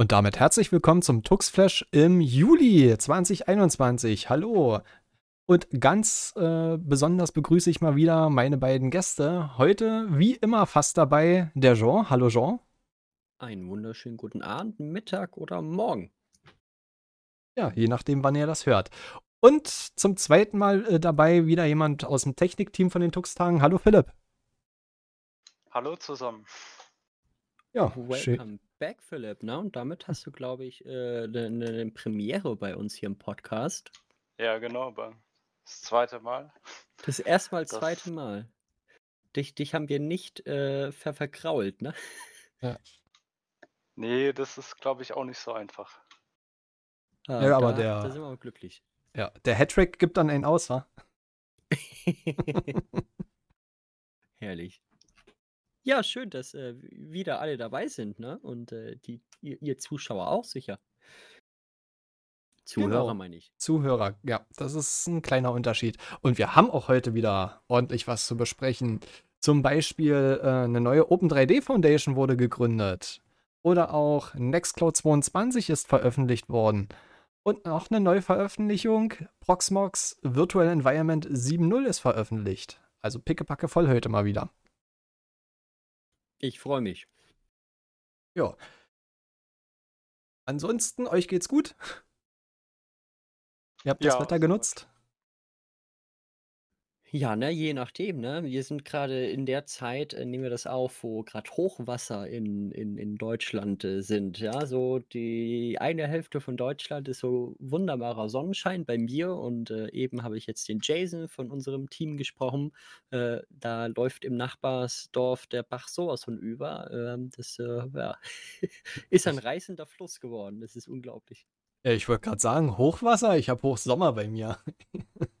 Und damit herzlich willkommen zum Tuxflash im Juli 2021. Hallo. Und ganz äh, besonders begrüße ich mal wieder meine beiden Gäste. Heute, wie immer, fast dabei der Jean. Hallo Jean. Einen wunderschönen guten Abend, Mittag oder Morgen. Ja, je nachdem, wann ihr das hört. Und zum zweiten Mal äh, dabei wieder jemand aus dem Technikteam von den Tux-Tagen. Hallo Philipp. Hallo zusammen. Ja, Welcome back, Philipp. Na, und damit hast du, glaube ich, eine äh, ne, ne Premiere bei uns hier im Podcast. Ja, genau, das zweite Mal. Das erste Mal, das zweite Mal. Dich, dich haben wir nicht äh, ver verkrault, ne? Ja. Nee, das ist, glaube ich, auch nicht so einfach. Ah, ja, aber der. Da sind wir auch glücklich. Ja, der Hattrick gibt dann einen aus, wa? Herrlich. Ja, schön, dass äh, wieder alle dabei sind, ne? Und äh, die, ihr, ihr, Zuschauer auch sicher. Zuhörer genau. meine ich. Zuhörer, ja, das ist ein kleiner Unterschied. Und wir haben auch heute wieder ordentlich was zu besprechen. Zum Beispiel äh, eine neue Open 3D Foundation wurde gegründet. Oder auch Nextcloud 22 ist veröffentlicht worden. Und noch eine neue Veröffentlichung, Proxmox Virtual Environment 7.0 ist veröffentlicht. Also pickepacke voll heute mal wieder. Ich freue mich. Ja. Ansonsten, euch geht's gut? Ihr habt ja, das Wetter genutzt? Ja, ne, je nachdem, ne? Wir sind gerade in der Zeit, äh, nehmen wir das auf, wo gerade Hochwasser in, in, in Deutschland äh, sind. Ja, so die eine Hälfte von Deutschland ist so wunderbarer Sonnenschein bei mir und äh, eben habe ich jetzt den Jason von unserem Team gesprochen. Äh, da läuft im Nachbarsdorf der Bach sowas von über. Ähm, das äh, ja, ist ein reißender Fluss geworden. Das ist unglaublich. Ja, ich wollte gerade sagen, Hochwasser, ich habe Hochsommer bei mir.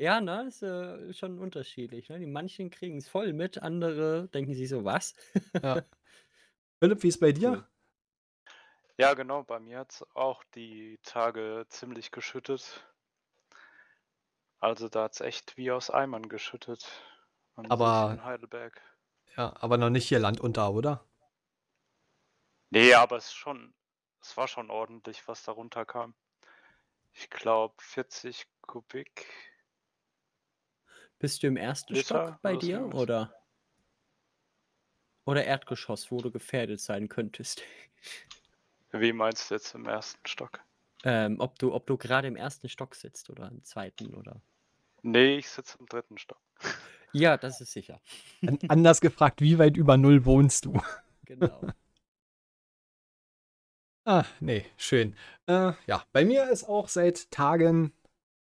Ja, ne, ist äh, schon unterschiedlich. Ne? Die manchen kriegen es voll mit, andere denken sich so, was? Ja. Philipp, wie ist bei dir? Ja, genau, bei mir hat es auch die Tage ziemlich geschüttet. Also da hat es echt wie aus Eimern geschüttet. aber in Heidelberg. Ja, aber noch nicht hier Land unter, oder? Nee, aber es schon, es war schon ordentlich, was da runterkam. Ich glaube 40 Kubik bist du im ersten Liter Stock bei dir oder? Oder Erdgeschoss, wo du gefährdet sein könntest? Wie meinst du jetzt im ersten Stock? Ähm, ob du, ob du gerade im ersten Stock sitzt oder im zweiten oder. Nee, ich sitze im dritten Stock. Ja, das ist sicher. Anders gefragt, wie weit über Null wohnst du? Genau. ah, nee, schön. Äh, ja, bei mir ist auch seit Tagen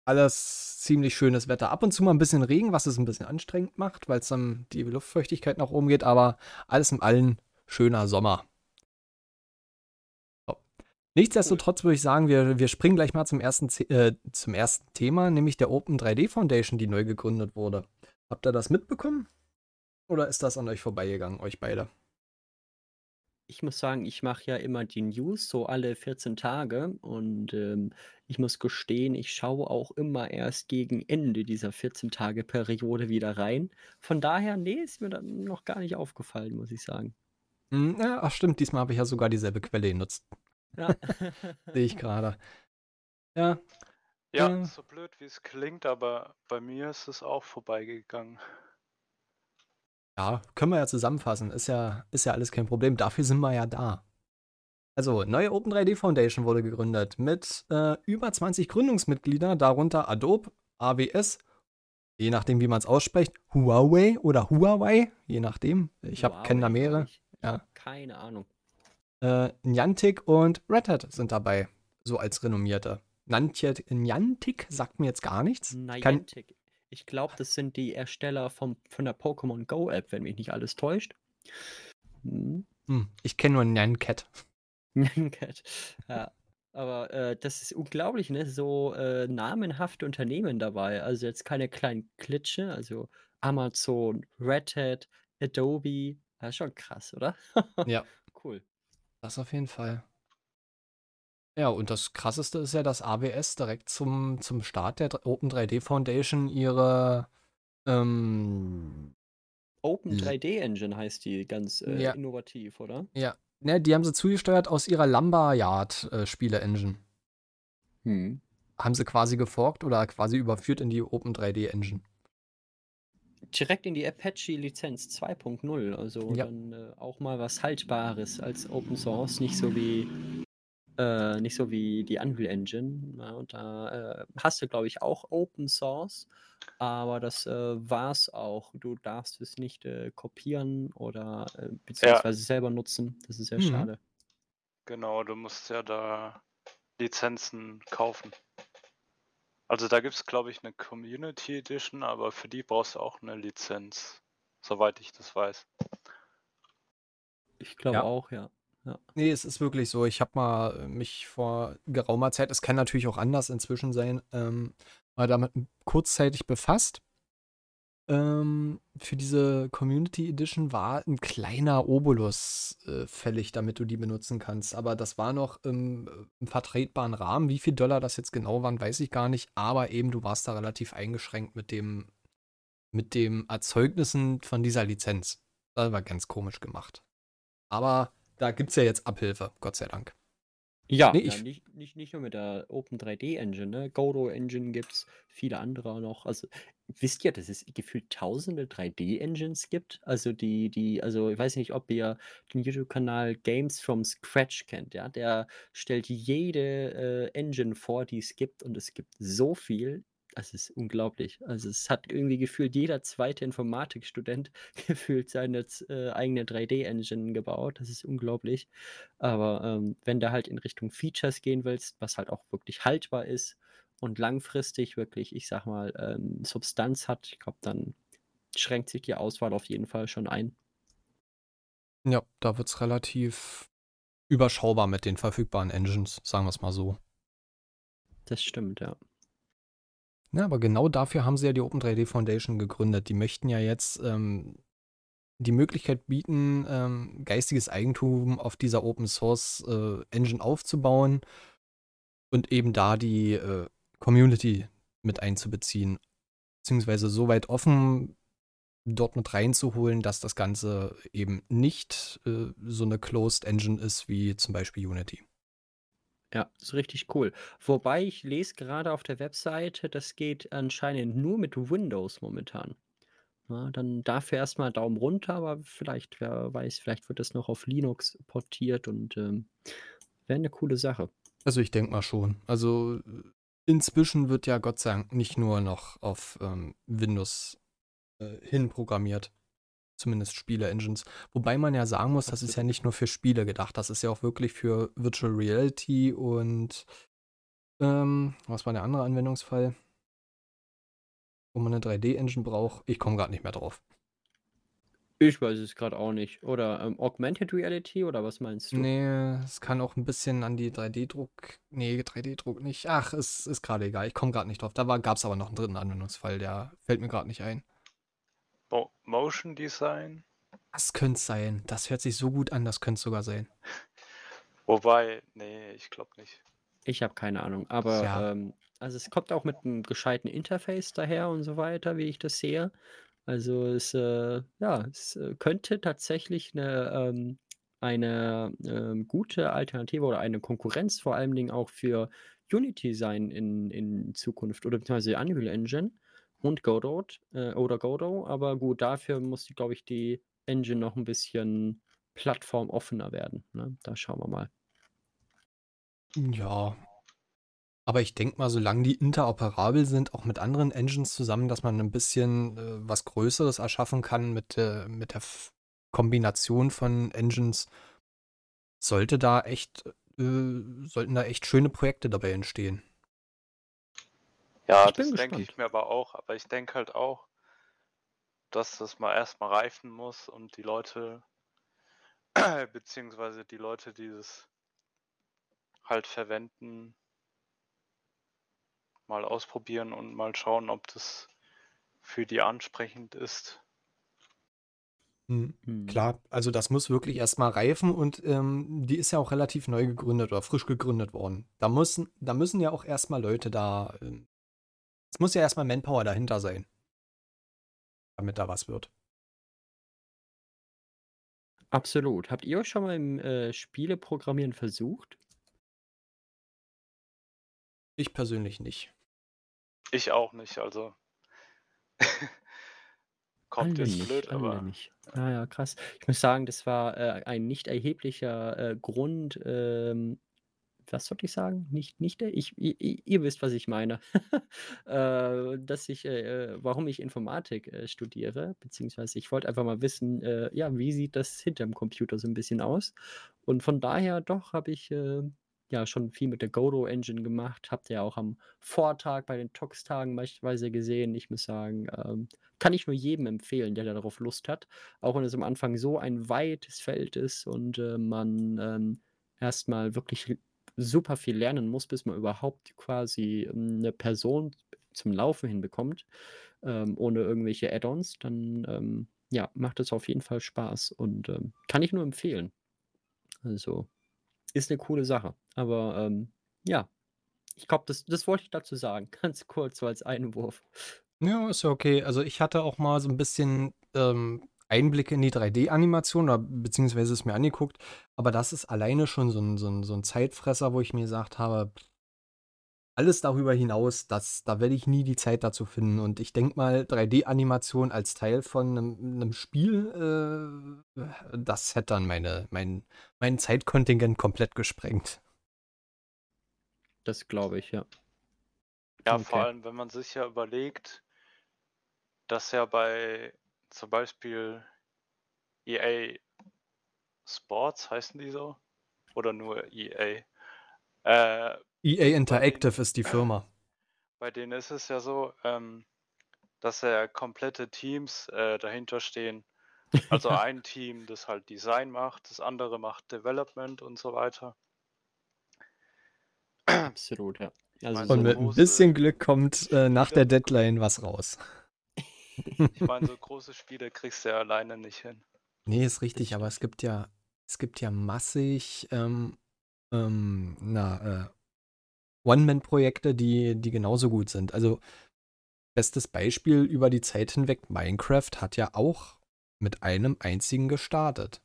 alles ziemlich schönes Wetter. Ab und zu mal ein bisschen Regen, was es ein bisschen anstrengend macht, weil es dann die Luftfeuchtigkeit nach oben geht, aber alles in allem schöner Sommer. So. Nichtsdestotrotz würde ich sagen, wir, wir springen gleich mal zum ersten, äh, zum ersten Thema, nämlich der Open 3D Foundation, die neu gegründet wurde. Habt ihr das mitbekommen? Oder ist das an euch vorbeigegangen, euch beide? Ich muss sagen, ich mache ja immer die News so alle 14 Tage und ähm, ich muss gestehen, ich schaue auch immer erst gegen Ende dieser 14-Tage-Periode wieder rein. Von daher, nee, ist mir dann noch gar nicht aufgefallen, muss ich sagen. Hm, ja, ach stimmt, diesmal habe ich ja sogar dieselbe Quelle genutzt. Ja. Sehe ich gerade. Ja. Ja, äh, so blöd wie es klingt, aber bei mir ist es auch vorbeigegangen. Ja, können wir ja zusammenfassen. Ist ja, ist ja alles kein Problem. Dafür sind wir ja da. Also, neue Open3D Foundation wurde gegründet mit äh, über 20 Gründungsmitgliedern, darunter Adobe, AWS, je nachdem, wie man es ausspricht, Huawei oder Huawei, je nachdem. Ich habe kenne da mehrere. Ja. Keine Ahnung. Äh, Niantic und Red Hat sind dabei, so als renommierte. Niantic, Niantic sagt mir jetzt gar nichts. Niantic. Ich glaube, das sind die Ersteller vom, von der Pokémon Go App, wenn mich nicht alles täuscht. Hm. Hm, ich kenne nur Nyancat. Nyancat, ja. Aber äh, das ist unglaublich, ne? So äh, namenhafte Unternehmen dabei. Also jetzt keine kleinen Klitsche, also Amazon, Red Hat, Adobe. Das ist schon krass, oder? ja. Cool. Das auf jeden Fall. Ja, und das Krasseste ist ja, dass AWS direkt zum, zum Start der Open 3D Foundation ihre ähm, Open 3D Engine heißt die ganz äh, ja. innovativ, oder? Ja, Ne, die haben sie zugesteuert aus ihrer Lumberyard-Spiele-Engine. Hm. Haben sie quasi geforkt oder quasi überführt in die Open 3D-Engine. Direkt in die Apache-Lizenz 2.0, also Ja. dann äh, auch mal was Haltbares als Open Source, nicht so wie äh, nicht so wie die Unreal Engine. Ja, und da äh, hast du, glaube ich, auch Open Source, aber das äh, war's auch. Du darfst es nicht äh, kopieren oder äh, beziehungsweise selber nutzen. Das ist sehr Mhm. schade. Genau, du musst ja da Lizenzen kaufen. Also da gibt es, glaube ich, eine Community Edition, aber für die brauchst du auch eine Lizenz, soweit ich das weiß. Ich glaube Ja. auch, ja. Nee, es ist wirklich so. Ich habe mal äh, mich vor geraumer Zeit, es kann natürlich auch anders inzwischen sein, ähm, mal damit kurzzeitig befasst. Ähm, für diese Community Edition war ein kleiner Obolus äh, fällig, damit du die benutzen kannst. Aber das war noch im, im vertretbaren Rahmen. Wie viel Dollar das jetzt genau waren, weiß ich gar nicht. Aber eben, du warst da relativ eingeschränkt mit dem, mit dem Erzeugnissen von dieser Lizenz. Das war ganz komisch gemacht. Aber da gibt es ja jetzt Abhilfe, Gott sei Dank. Ja, Nee, ja ich- nicht, nicht, nicht nur mit der Open 3D Engine, ne? Godot Engine gibt's, viele andere noch. Also wisst ihr, dass es gefühlt tausende 3D Engines gibt? Also die, die, also ich weiß nicht, ob ihr den YouTube-Kanal Games from Scratch kennt, ja? Der stellt jede äh, Engine vor, die es gibt und es gibt so viel. Das ist unglaublich. Also es hat irgendwie gefühlt jeder zweite Informatikstudent gefühlt seine äh, eigene 3D-Engine gebaut. Das ist unglaublich. Aber ähm, wenn du halt in Richtung Features gehen willst, was halt auch wirklich haltbar ist und langfristig wirklich, ich sag mal, ähm, Substanz hat, ich glaube, dann schränkt sich die Auswahl auf jeden Fall schon ein. Ja, da wird es relativ überschaubar mit den verfügbaren Engines, sagen wir es mal so. Das stimmt, ja. Ja, aber genau dafür haben sie ja die Open 3D Foundation gegründet. Die möchten ja jetzt ähm, die Möglichkeit bieten, ähm, geistiges Eigentum auf dieser Open Source äh, Engine aufzubauen und eben da die äh, Community mit einzubeziehen. Beziehungsweise so weit offen dort mit reinzuholen, dass das Ganze eben nicht äh, so eine Closed Engine ist wie zum Beispiel Unity. Ja, ist richtig cool. Wobei ich lese gerade auf der Webseite, das geht anscheinend nur mit Windows momentan. Ja, dann dafür erstmal Daumen runter, aber vielleicht, wer weiß, vielleicht wird das noch auf Linux portiert und ähm, wäre eine coole Sache. Also ich denke mal schon. Also inzwischen wird ja Gott sei Dank nicht nur noch auf ähm, Windows äh, hinprogrammiert. Zumindest Spiele-Engines. Wobei man ja sagen muss, das ist ja nicht nur für Spiele gedacht. Das ist ja auch wirklich für Virtual Reality und ähm, was war der andere Anwendungsfall? Wo man eine 3D-Engine braucht. Ich komme gerade nicht mehr drauf. Ich weiß es gerade auch nicht. Oder ähm, Augmented Reality oder was meinst du? Nee, es kann auch ein bisschen an die 3D-Druck. Nee, 3D-Druck nicht. Ach, es ist gerade egal. Ich komme gerade nicht drauf. Da gab es aber noch einen dritten Anwendungsfall, der fällt mir gerade nicht ein. Mo Motion Design. Das könnte es sein. Das hört sich so gut an, das könnte es sogar sein. Wobei, nee, ich glaube nicht. Ich habe keine Ahnung. Aber Ja. ähm, also es kommt auch mit einem gescheiten Interface daher und so weiter, wie ich das sehe. Also es, äh, ja, es äh, könnte tatsächlich eine, ähm, eine ähm, gute Alternative oder eine Konkurrenz vor allen Dingen auch für Unity sein in, in Zukunft oder beziehungsweise Unreal Engine und Godot äh, oder Godot. Aber gut, dafür muss, glaube ich, die Engine noch ein bisschen plattformoffener werden. Ne? Da schauen wir mal. Ja. Aber ich denke mal, solange die interoperabel sind, auch mit anderen Engines zusammen, dass man ein bisschen äh, was Größeres erschaffen kann mit, äh, mit der F Kombination von Engines, sollte da echt, äh, sollten da echt schöne Projekte dabei entstehen. Ja, das denke ich mir aber auch. Aber ich denke halt auch, dass das mal erstmal reifen muss und die Leute, beziehungsweise die Leute, die das halt verwenden, mal ausprobieren und mal schauen, ob das für die ansprechend ist. Hm. Hm. Klar, also das muss wirklich erstmal reifen und ähm, die ist ja auch relativ neu gegründet oder frisch gegründet worden. Da müssen, da müssen ja auch erstmal Leute da, ähm, es muss ja erstmal Manpower dahinter sein, damit da was wird. Absolut. Habt ihr euch schon mal im äh, Spieleprogrammieren versucht? Ich persönlich nicht. Ich auch nicht, also. Kommt Alle jetzt nicht, blöd, aber nicht. Ah ja, krass. Ich muss sagen, das war äh, ein nicht erheblicher äh, Grund, ähm, was sollte ich sagen? Nicht, nicht der, ich, ihr, ihr wisst, was ich meine. äh, dass ich, äh, äh, warum ich Informatik äh, studiere, beziehungsweise ich wollte einfach mal wissen, äh, ja, wie sieht das hinterm Computer so ein bisschen aus? Und von daher doch habe ich äh, ja schon viel mit der Godot Engine gemacht. Habt ihr ja auch am Vortag bei den Tox-Tagen beispielsweise gesehen. Ich muss sagen, ähm, kann ich nur jedem empfehlen, der darauf Lust hat. Auch wenn es am Anfang so ein weites Feld ist und äh, man ähm, erstmal wirklich super viel lernen muss, bis man überhaupt quasi eine ähm, Person zum Laufen hinbekommt, ähm, ohne irgendwelche Add-ons, dann ähm, ja, macht es auf jeden Fall Spaß und ähm, kann ich nur empfehlen. Also ist eine coole Sache. Aber ähm, ja, ich glaube, das, das wollte ich dazu sagen. Ganz kurz so als Einwurf. Ja, ist ja okay. Also ich hatte auch mal so ein bisschen ähm, Einblicke in die 3D-Animation, oder beziehungsweise es mir angeguckt. Aber das ist alleine schon so ein, so ein, so ein Zeitfresser, wo ich mir gesagt habe, alles darüber hinaus, das, da werde ich nie die Zeit dazu finden. Und ich denke mal, 3D-Animation als Teil von einem, einem Spiel, äh, das hätte dann meine, mein, mein Zeitkontingent komplett gesprengt. Das glaube ich, ja. Ja, Okay. vor allem, wenn man sich ja überlegt, dass ja bei zum Beispiel EA Sports heißen die so? Oder nur EA? Äh, EA Interactive ist die Firma. bei denen ist es ja so, ähm, dass ja komplette Teams äh, dahinter stehen. Also ein Team, das halt Design macht, das andere macht Development und so weiter. Absolut, ja. Also meine, so Und mit ein bisschen Glück kommt äh, nach der Deadline was raus. Ich meine, so große Spiele kriegst du ja alleine nicht hin. Nee, ist richtig, aber es gibt ja, es gibt ja massig, ähm, ähm, na, äh, One-Man-Projekte, die, die genauso gut sind. Also, bestes Beispiel über die Zeit hinweg, Minecraft hat ja auch mit einem einzigen gestartet.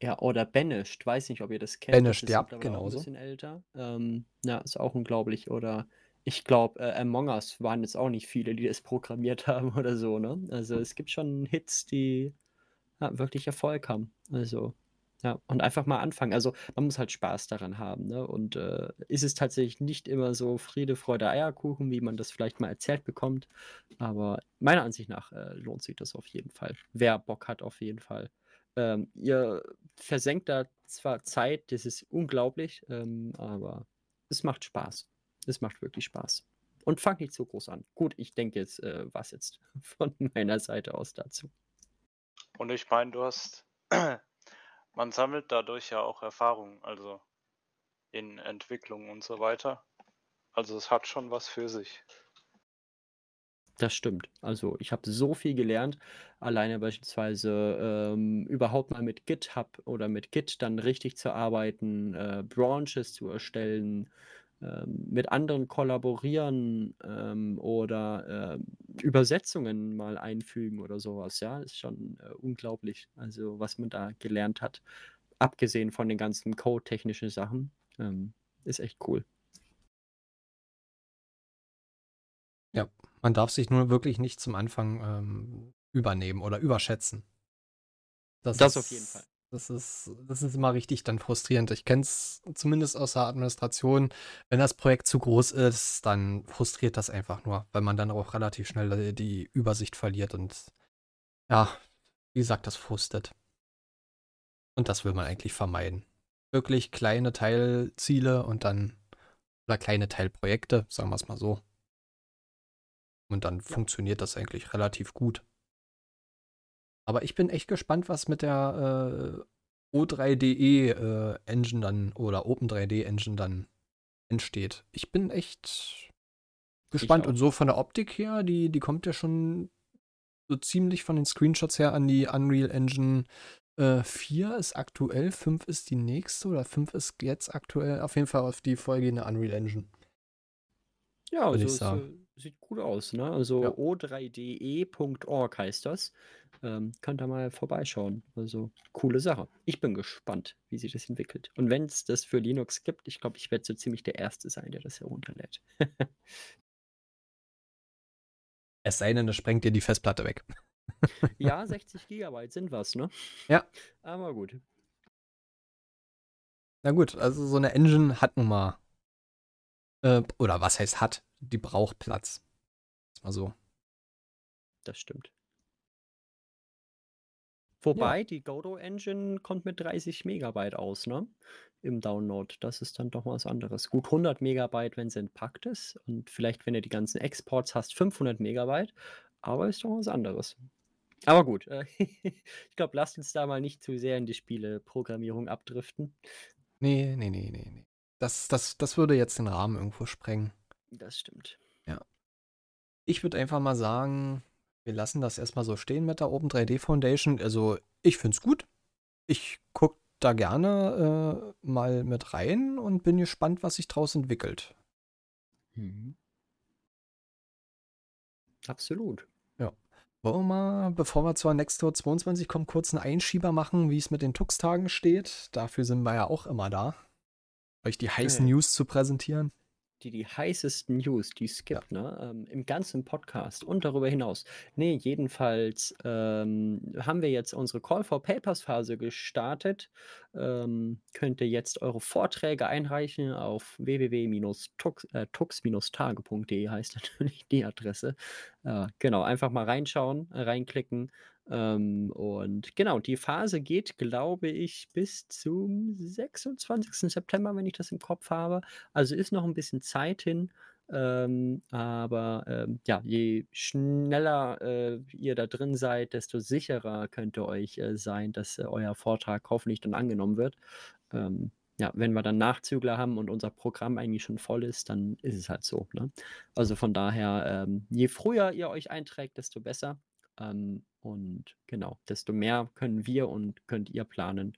Ja, oder Banished, weiß nicht, ob ihr das kennt. Banished, das ist ja, genauso. Ein bisschen älter. Ähm, ja, ist auch unglaublich. Oder ich glaube, äh, Among Us waren jetzt auch nicht viele, die das programmiert haben oder so, ne? Also es gibt schon Hits, die ja, wirklich Erfolg haben. Also, ja, und einfach mal anfangen. Also man muss halt Spaß daran haben, ne? Und äh, ist es tatsächlich nicht immer so Friede, Freude, Eierkuchen, wie man das vielleicht mal erzählt bekommt. Aber meiner Ansicht nach äh, lohnt sich das auf jeden Fall. Wer Bock hat, auf jeden Fall. Ähm, ihr versenkt da zwar Zeit, das ist unglaublich, ähm, aber es macht Spaß. Es macht wirklich Spaß. Und fangt nicht so groß an. Gut, ich denke jetzt, äh, was jetzt von meiner Seite aus dazu. Und ich meine, du hast, man sammelt dadurch ja auch Erfahrung, also in Entwicklung und so weiter. Also es hat schon was für sich. Das stimmt. Also ich habe so viel gelernt, alleine beispielsweise ähm, überhaupt mal mit GitHub oder mit Git dann richtig zu arbeiten, äh, Branches zu erstellen, mit anderen kollaborieren ähm, oder ähm, Übersetzungen mal einfügen oder sowas. Ja, ist schon äh, unglaublich. Also was man da gelernt hat, abgesehen von den ganzen code-technischen Sachen, ähm, ist echt cool. Man darf sich nur wirklich nicht zum Anfang ähm, übernehmen oder überschätzen. Das ist, auf jeden Fall. Das ist, das ist immer richtig dann frustrierend. Ich kenne es zumindest aus der Administration. Wenn das Projekt zu groß ist, dann frustriert das einfach nur, weil man dann auch relativ schnell die Übersicht verliert und ja, wie gesagt, das frustet. Und das will man eigentlich vermeiden. Wirklich kleine Teilziele und dann, oder kleine Teilprojekte, sagen wir es mal so. Und dann funktioniert das eigentlich relativ gut. Aber ich bin echt gespannt, was mit der äh, O3DE äh, Engine dann oder Open3D Engine dann entsteht. Ich bin echt gespannt. Und so von der Optik her, die, die kommt ja schon so ziemlich von den Screenshots her an die Unreal Engine äh, 4 ist aktuell, 5 ist die nächste oder 5 ist jetzt aktuell. Auf jeden Fall auf die vorgehende Unreal Engine. Ja, also ich es sagen. äh, sieht gut aus, ne? Also Ja. o3de.org heißt das. Ähm, könnt ihr mal vorbeischauen. Also, coole Sache. Ich bin gespannt, wie sich das entwickelt. Und wenn es das für Linux gibt, ich glaube, ich werde so ziemlich der Erste sein, der das herunterlädt. Es sei denn, das sprengt dir die Festplatte weg. Ja, 60 Gigabyte sind was, ne? Ja. Aber gut. Na gut, also so eine Engine hat nun mal. Äh, oder was heißt hat? Die braucht Platz. Ist mal so. Das stimmt. Wobei, die Godot-Engine kommt mit 30 Megabyte aus, ne? Im Download. Das ist dann doch was anderes. Gut 100 Megabyte, wenn sie entpackt ist. Und vielleicht, wenn du die ganzen Exports hast, 500 Megabyte. Aber ist doch was anderes. Aber gut, äh, ich glaube, lasst uns da mal nicht zu sehr in die Spieleprogrammierung abdriften. Nee, nee, nee, nee, nee. Das, das, das würde jetzt den Rahmen irgendwo sprengen. Das stimmt. Ich würde einfach mal sagen, wir lassen das erstmal so stehen mit der Open 3D Foundation. Also, ich finde es gut. Ich gucke da gerne äh, mal mit rein und bin gespannt, was sich draus entwickelt. Mhm. Absolut. Wollen wir mal, bevor wir zur Nextdoor 22 kommen, kurz einen Einschieber machen, wie es mit den Tux-Tagen steht? Dafür sind wir ja auch immer da. Euch die heißen Okay. News zu präsentieren. Die, die heißesten News, die es gibt, ne? Ähm, Im ganzen Podcast und darüber hinaus. Nee, jedenfalls ähm, haben wir jetzt unsere Call for Papers Phase gestartet. Ähm, könnt ihr jetzt eure Vorträge einreichen auf www.tux-tage.de heißt natürlich die Adresse. Äh, genau, einfach mal reinschauen, äh, reinklicken. Ähm, und genau, die Phase geht, glaube ich, bis zum 26. September, wenn ich das im Kopf habe. Also ist noch ein bisschen Zeit hin. Ähm, aber ähm, ja, je schneller äh, ihr da drin seid, desto sicherer könnt ihr euch äh, sein, dass äh, euer Vortrag hoffentlich dann angenommen wird. Ähm, ja, wenn wir dann Nachzügler haben und unser Programm eigentlich schon voll ist, dann ist es halt so. Ne? Also von daher, ähm, je früher ihr euch einträgt, desto besser. Ähm, und genau, desto mehr können wir und könnt ihr planen.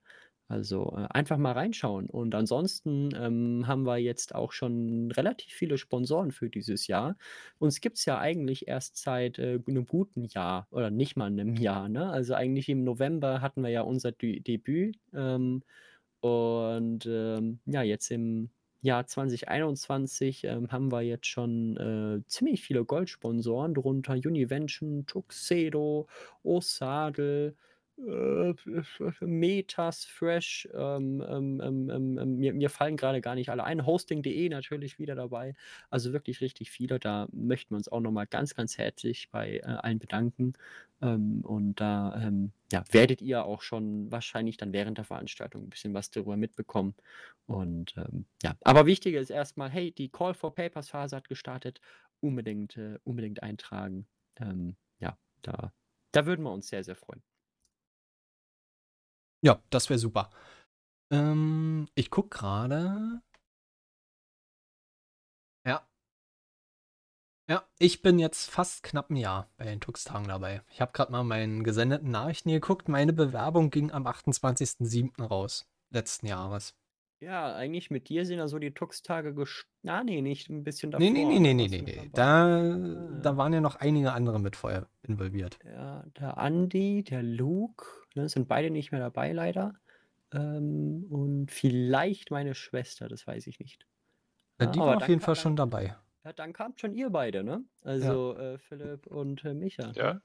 Also äh, einfach mal reinschauen. Und ansonsten ähm, haben wir jetzt auch schon relativ viele Sponsoren für dieses Jahr. Uns gibt es ja eigentlich erst seit äh, einem guten Jahr oder nicht mal einem Jahr. Ne? Also eigentlich im November hatten wir ja unser Dü Debüt. Ähm, und ähm, ja, jetzt im Jahr 2021 ähm, haben wir jetzt schon äh, ziemlich viele Goldsponsoren, darunter Univention, Tuxedo, Osadel, äh, Metas, Fresh, ähm, ähm, ähm, ähm, ähm, mir, mir fallen gerade gar nicht alle ein. Hosting.de natürlich wieder dabei. Also wirklich richtig viele. Da möchten wir uns auch nochmal ganz, ganz herzlich bei äh, allen bedanken. Und da ja, werdet ihr auch schon wahrscheinlich dann während der Veranstaltung ein bisschen was darüber mitbekommen. Und ja, aber wichtiger ist erstmal, hey, die Call for Papers Phase hat gestartet. Unbedingt, äh, unbedingt eintragen. Ja, da, da würden wir uns sehr, sehr freuen. Ja, das wäre super. Ähm, ich gucke gerade. Ja. Ja, ich bin jetzt fast knapp ein Jahr bei den Tux-Tagen dabei. Ich habe gerade mal meinen gesendeten Nachrichten geguckt. Meine Bewerbung ging am 28.07. raus, letzten Jahres. Ja, eigentlich mit dir sind ja so die Tux-Tage gest... Ah, nee, nicht ein bisschen davor. Nee, nee, nee, nee, nee, nee, nee. Da, da waren ja noch einige andere mit vorher involviert. Ja, der Andi, der Luke, ne, sind beide nicht mehr dabei, leider. Ähm, und vielleicht meine Schwester, das weiß ich nicht. Ja, Ja, die war auf dann jeden Fall dann- schon dabei. Ja, dann kamt schon ihr beide, ne? Also äh, Philipp und äh, Micha. Ja?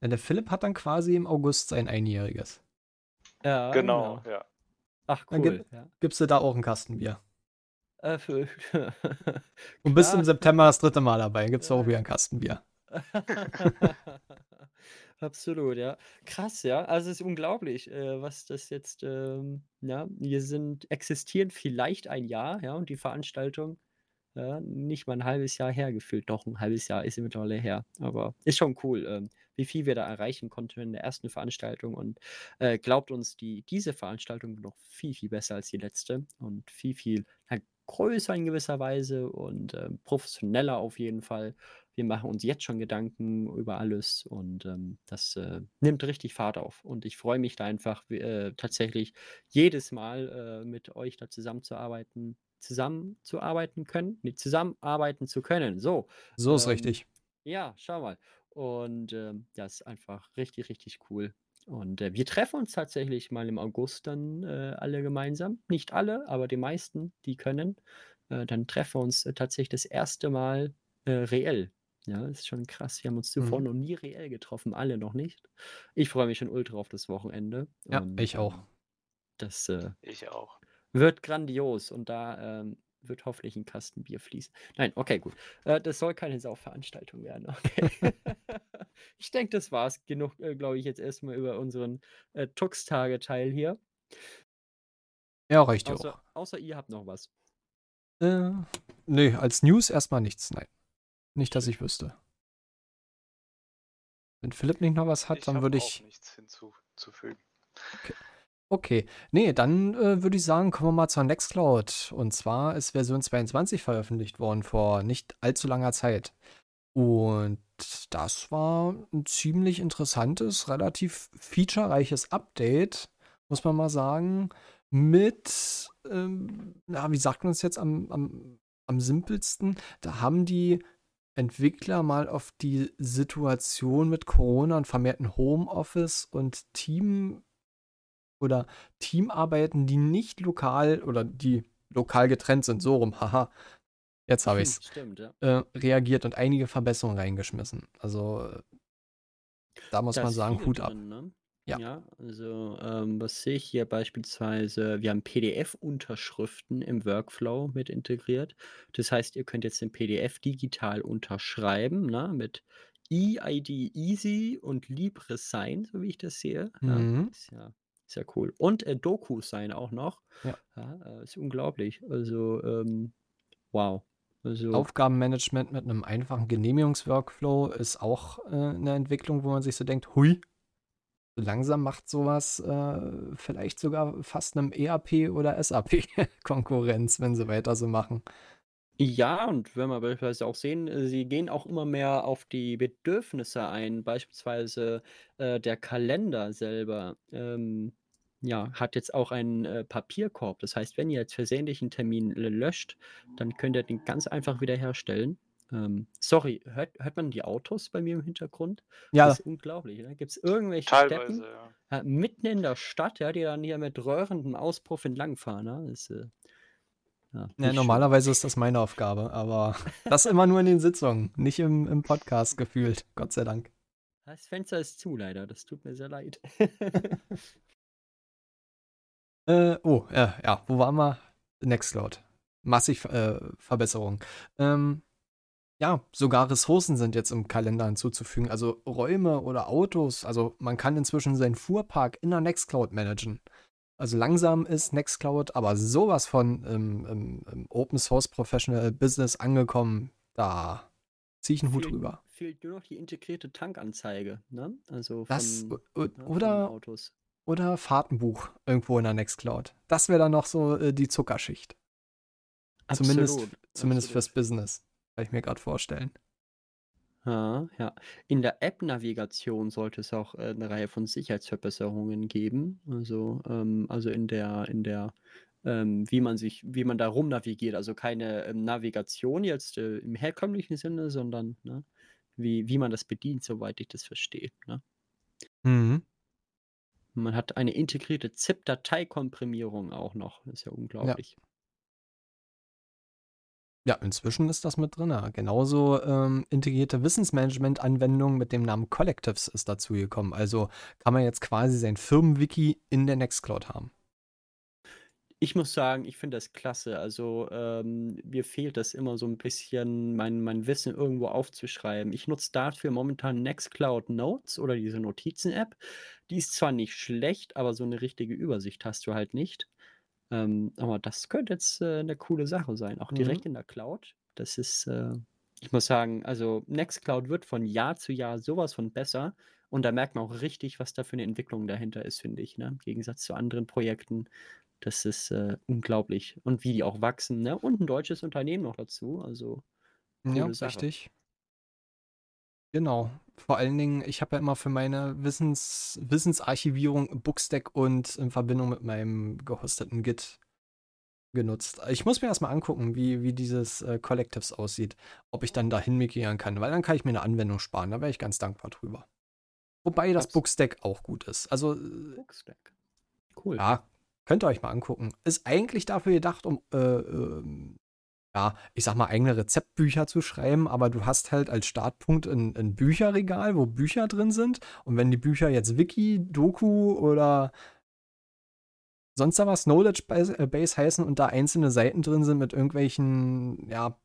Ja, der Philipp hat dann quasi im August sein Einjähriges. ja genau, ja. Ach, Dann cool. gibt- Ja. Gibst du da auch ein Kastenbier? Äh, für, Und bist Klar. im September das dritte Mal dabei, gibt's auch Ja. wieder ein Kastenbier. Absolut, ja. Krass, ja. Also es ist unglaublich, äh, was das jetzt, ähm, ja, wir sind, existieren vielleicht ein Jahr, ja, und die Veranstaltung, ja, nicht mal ein halbes Jahr her gefühlt. Doch, ein halbes Jahr ist sie mittlerweile her. Aber ist schon cool, ähm, wie viel wir da erreichen konnten in der ersten Veranstaltung. Und äh, glaubt uns, die, diese Veranstaltung noch viel, viel besser als die letzte und viel, viel ja, größer in gewisser Weise und ähm, professioneller auf jeden Fall. Wir machen uns jetzt schon Gedanken über alles und ähm, das äh, nimmt richtig Fahrt auf. Und ich freue mich da einfach äh, tatsächlich jedes Mal äh, mit euch da zusammenzuarbeiten, zusammenzuarbeiten können, nee, zusammenarbeiten zu können. So, So ist Ähm, richtig. ja, schau mal. Und ähm, ja, ist einfach richtig, richtig cool. Und äh, wir treffen uns tatsächlich mal im August dann äh, alle gemeinsam. Nicht alle, aber die meisten, die können. Äh, dann treffen wir uns äh, tatsächlich das erste Mal äh, reell. Ja, ist schon krass. Wir haben uns zuvor Mhm. noch nie reell getroffen, alle noch nicht. Ich freue mich schon ultra auf das Wochenende. Ja, Und ich auch. ähm, das äh, Ich auch. wird grandios und da ähm, wird hoffentlich ein Kasten Bier fließen. Nein, okay, gut. Äh, das soll keine Saufveranstaltung werden. Okay. ich denke, das war's. Genug, äh, glaube ich, jetzt erstmal über unseren äh, Tux-Tage-Teil hier. Ja, reicht ja auch. Außer, außer ihr habt noch was. Äh, nee, als News erstmal nichts. Nein. Nicht, dass ich wüsste. Wenn Philipp nicht noch was hat, ich dann würde ich. nichts hinzuzufügen. Okay. Nee, dann äh, würde ich sagen, kommen wir mal zur Nextcloud. Und zwar ist Version 22 veröffentlicht worden vor nicht allzu langer Zeit. Und das war ein ziemlich interessantes, relativ featurereiches Update, muss man mal sagen. Mit, ähm, na, wie sagt man es jetzt am, am, am simpelsten? Da haben die Entwickler mal auf die Situation mit Corona und vermehrten Homeoffice und Team oder Teamarbeiten, die nicht lokal oder die lokal getrennt sind, so rum, haha. Jetzt habe ich es ja. äh, reagiert und einige Verbesserungen reingeschmissen. Also da muss Da man sagen, Hut ab. drin, ne? Ja. Ja, also ähm, was sehe ich hier beispielsweise, wir haben PDF-Unterschriften im Workflow mit integriert. Das heißt, ihr könnt jetzt den PDF digital unterschreiben, ne, mit EID Easy und LibreSign, so wie ich das sehe. Mhm. ja, ist ja cool. Und äh, DocuSign auch noch. Ja. äh, ist unglaublich. Also, ähm, wow. Also, Aufgabenmanagement mit einem einfachen Genehmigungsworkflow ist auch äh, eine Entwicklung, wo man sich so denkt, hui, langsam macht sowas äh, vielleicht sogar fast einem ERP oder SAP Konkurrenz, wenn sie weiter so machen. Ja, und wenn wir beispielsweise auch sehen, äh, sie gehen auch immer mehr auf die Bedürfnisse ein. Beispielsweise äh, der Kalender selber ähm, ja, hat jetzt auch einen äh, Papierkorb. Das heißt, wenn ihr jetzt versehentlich einen Termin löscht, dann könnt ihr den ganz einfach wiederherstellen. Ähm, sorry, hört, hört man die Autos bei mir im Hintergrund? Ja, Das ist unglaublich. Ne? Gibt es irgendwelche Teilweise, ja. ja, mitten in der Stadt, ja, die dann hier mit röhrendem Auspuff entlangfahren? Ne? Das ist, äh, ja, ja, normalerweise ist das meine Aufgabe, aber das immer nur in den Sitzungen, nicht im, im Podcast gefühlt. Gott sei Dank. Das Fenster ist zu, leider. Das tut mir sehr leid. Äh, oh, äh, ja, wo waren wir? Nextcloud. Massig äh, Verbesserung. Ähm, ja, sogar Ressourcen sind jetzt im Kalender hinzuzufügen. Also Räume oder Autos. Also man kann inzwischen seinen Fuhrpark in der Nextcloud managen. Also langsam ist Nextcloud aber sowas von im, im, im Open Source Professional Business angekommen. Da ziehe ich einen Hut drüber. Fehlt nur noch die integrierte Tankanzeige, ne? Also Das, von, o- ne, von oder, Autos. Oder Fahrtenbuch irgendwo in der Nextcloud. Das wäre dann noch so äh, die Zuckerschicht. Zumindest, Absolut, zumindest absolut. fürs Business. Kann ich mir gerade vorstellen. Ja, ja. In der App-Navigation sollte es auch äh, eine Reihe von Sicherheitsverbesserungen geben. Also, ähm, also in der, in der, ähm, wie man sich, wie man da rumnavigiert. Also keine ähm, Navigation jetzt äh, im herkömmlichen Sinne, sondern ne, wie, wie man das bedient, soweit ich das verstehe. Ne? Mhm. Man hat eine integrierte ZIP-Dateikomprimierung auch noch. Das ist ja unglaublich. Ja, inzwischen ist das mit drin. ja. Genauso ähm, integrierte Wissensmanagement-Anwendung mit dem Namen Collectives ist dazu gekommen. Also kann man jetzt quasi sein Firmenwiki in der Nextcloud haben. Ich muss sagen, ich finde das klasse. Also ähm, mir fehlt das immer so ein bisschen, mein, mein Wissen irgendwo aufzuschreiben. Ich nutze dafür momentan Nextcloud Notes oder diese Notizen-App. Die ist zwar nicht schlecht, aber so eine richtige Übersicht hast du halt nicht. Ähm, aber das könnte jetzt äh, eine coole Sache sein, auch direkt in der Cloud. Das ist, äh, ich muss sagen, also Nextcloud wird von Jahr zu Jahr sowas von besser. Und da merkt man auch richtig, was da für eine Entwicklung dahinter ist, finde ich. Ne? Im Gegensatz zu anderen Projekten. Das ist äh, unglaublich. Und wie die auch wachsen, ne? Und ein deutsches Unternehmen noch dazu. Also, Ja, Sache. richtig. Genau. Vor allen Dingen, ich habe ja immer für meine Wissens Wissensarchivierung Bookstack und in Verbindung mit meinem gehosteten Git genutzt. Ich muss mir erstmal angucken, wie, wie dieses äh, Collectives aussieht, ob ich dann dahin migrieren kann, weil dann kann ich mir eine Anwendung sparen. Da wäre ich ganz dankbar drüber. Wobei das Bookstack auch gut ist. Also, äh, Bookstack. Cool. ja, könnt ihr euch mal angucken. Ist eigentlich dafür gedacht, um, äh, ähm, ja, ich sag mal, eigene Rezeptbücher zu schreiben, aber du hast halt als Startpunkt ein, ein Bücherregal, wo Bücher drin sind. Und wenn die Bücher jetzt Wiki, Doku oder sonst was Knowledge äh, Base heißen und da einzelne Seiten drin sind mit irgendwelchen, ja,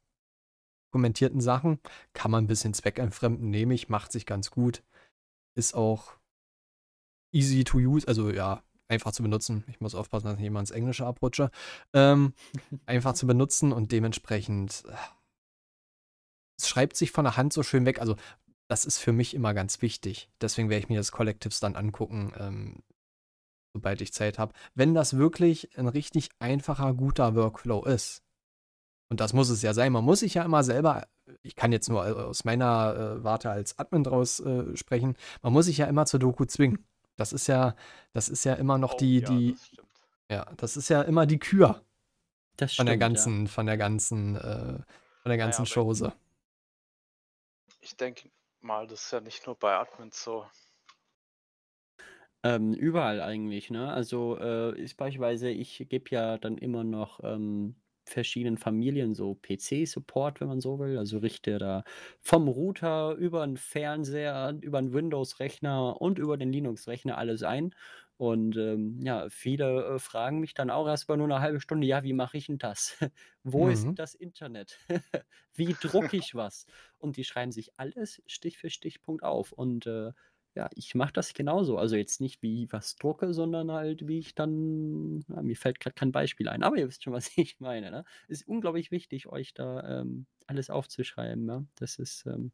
kommentierten Sachen, kann man ein bisschen zweckentfremden, nehme ich, macht sich ganz gut. Ist auch easy to use, also ja, einfach zu benutzen. Ich muss aufpassen, dass ich jemand ins Englische abrutsche. Ähm, einfach zu benutzen und dementsprechend, äh, es schreibt sich von der Hand so schön weg. Also, das ist für mich immer ganz wichtig. Deswegen werde ich mir das Collectives dann angucken, ähm, sobald ich Zeit habe. Wenn das wirklich ein richtig einfacher, guter Workflow ist. Und das muss es ja sein. Man muss sich ja immer selber, ich kann jetzt nur aus meiner äh, Warte als Admin draus äh, sprechen, man muss sich ja immer zur Doku zwingen. Das ist ja, das ist ja immer noch Oh, die, ja, die, Das stimmt. ja, das ist ja immer die Kür Das von der stimmt, ja. ganzen, von der ganzen, äh, von der ganzen aber- Chose. Ich denke mal, das ist ja nicht nur bei Admins so. Ähm, überall eigentlich, ne? Also äh, ist beispielsweise, ich gebe ja dann immer noch ähm, verschiedenen Familien so PC-Support, wenn man so will. Also richte da vom Router über einen Fernseher, über einen Windows-Rechner und über den Linux-Rechner alles ein. Und ähm, ja, viele äh, fragen mich dann auch erst mal nur eine halbe Stunde, ja, wie mache ich denn das? Wo ist Mhm. das Internet? wie drucke ich was? Und die schreiben sich alles Stich für Stichpunkt auf. Und äh, ja, ich mache das genauso. Also jetzt nicht wie ich was drucke, sondern halt wie ich dann, ja, mir fällt gerade kein Beispiel ein, aber ihr wisst schon, was ich meine. Ne? Ist unglaublich wichtig, euch da ähm, alles aufzuschreiben. Ja? Das ist, ähm,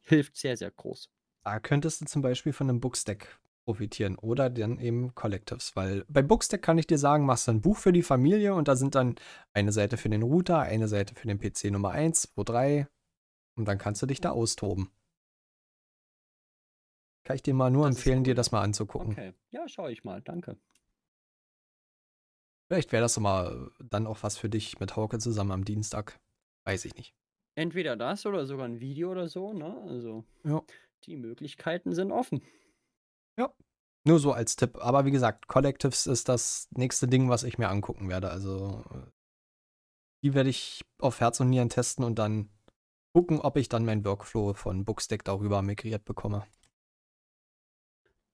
hilft sehr, sehr groß. Da könntest du zum Beispiel von einem Bookstack profitieren oder dann eben Collectives, weil bei Bookstack kann ich dir sagen, machst du ein Buch für die Familie und da sind dann eine Seite für den Router, eine Seite für den PC Nummer 1, 2, 3 und dann kannst du dich da austoben. Kann ich dir mal nur Das empfehlen, dir das mal anzugucken. Okay, ja, schaue ich mal. Danke. Vielleicht wäre das doch mal dann auch was für dich mit Hauke zusammen am Dienstag. Weiß ich nicht. Entweder das oder sogar ein Video oder so. Ne? Also Ja. die Möglichkeiten sind offen. Nur so als Tipp. Aber wie gesagt, Collectives ist das nächste Ding, was ich mir angucken werde. Also äh, die werde ich auf Herz und Nieren testen und dann gucken, ob ich dann meinen Workflow von Bookstack darüber migriert bekomme.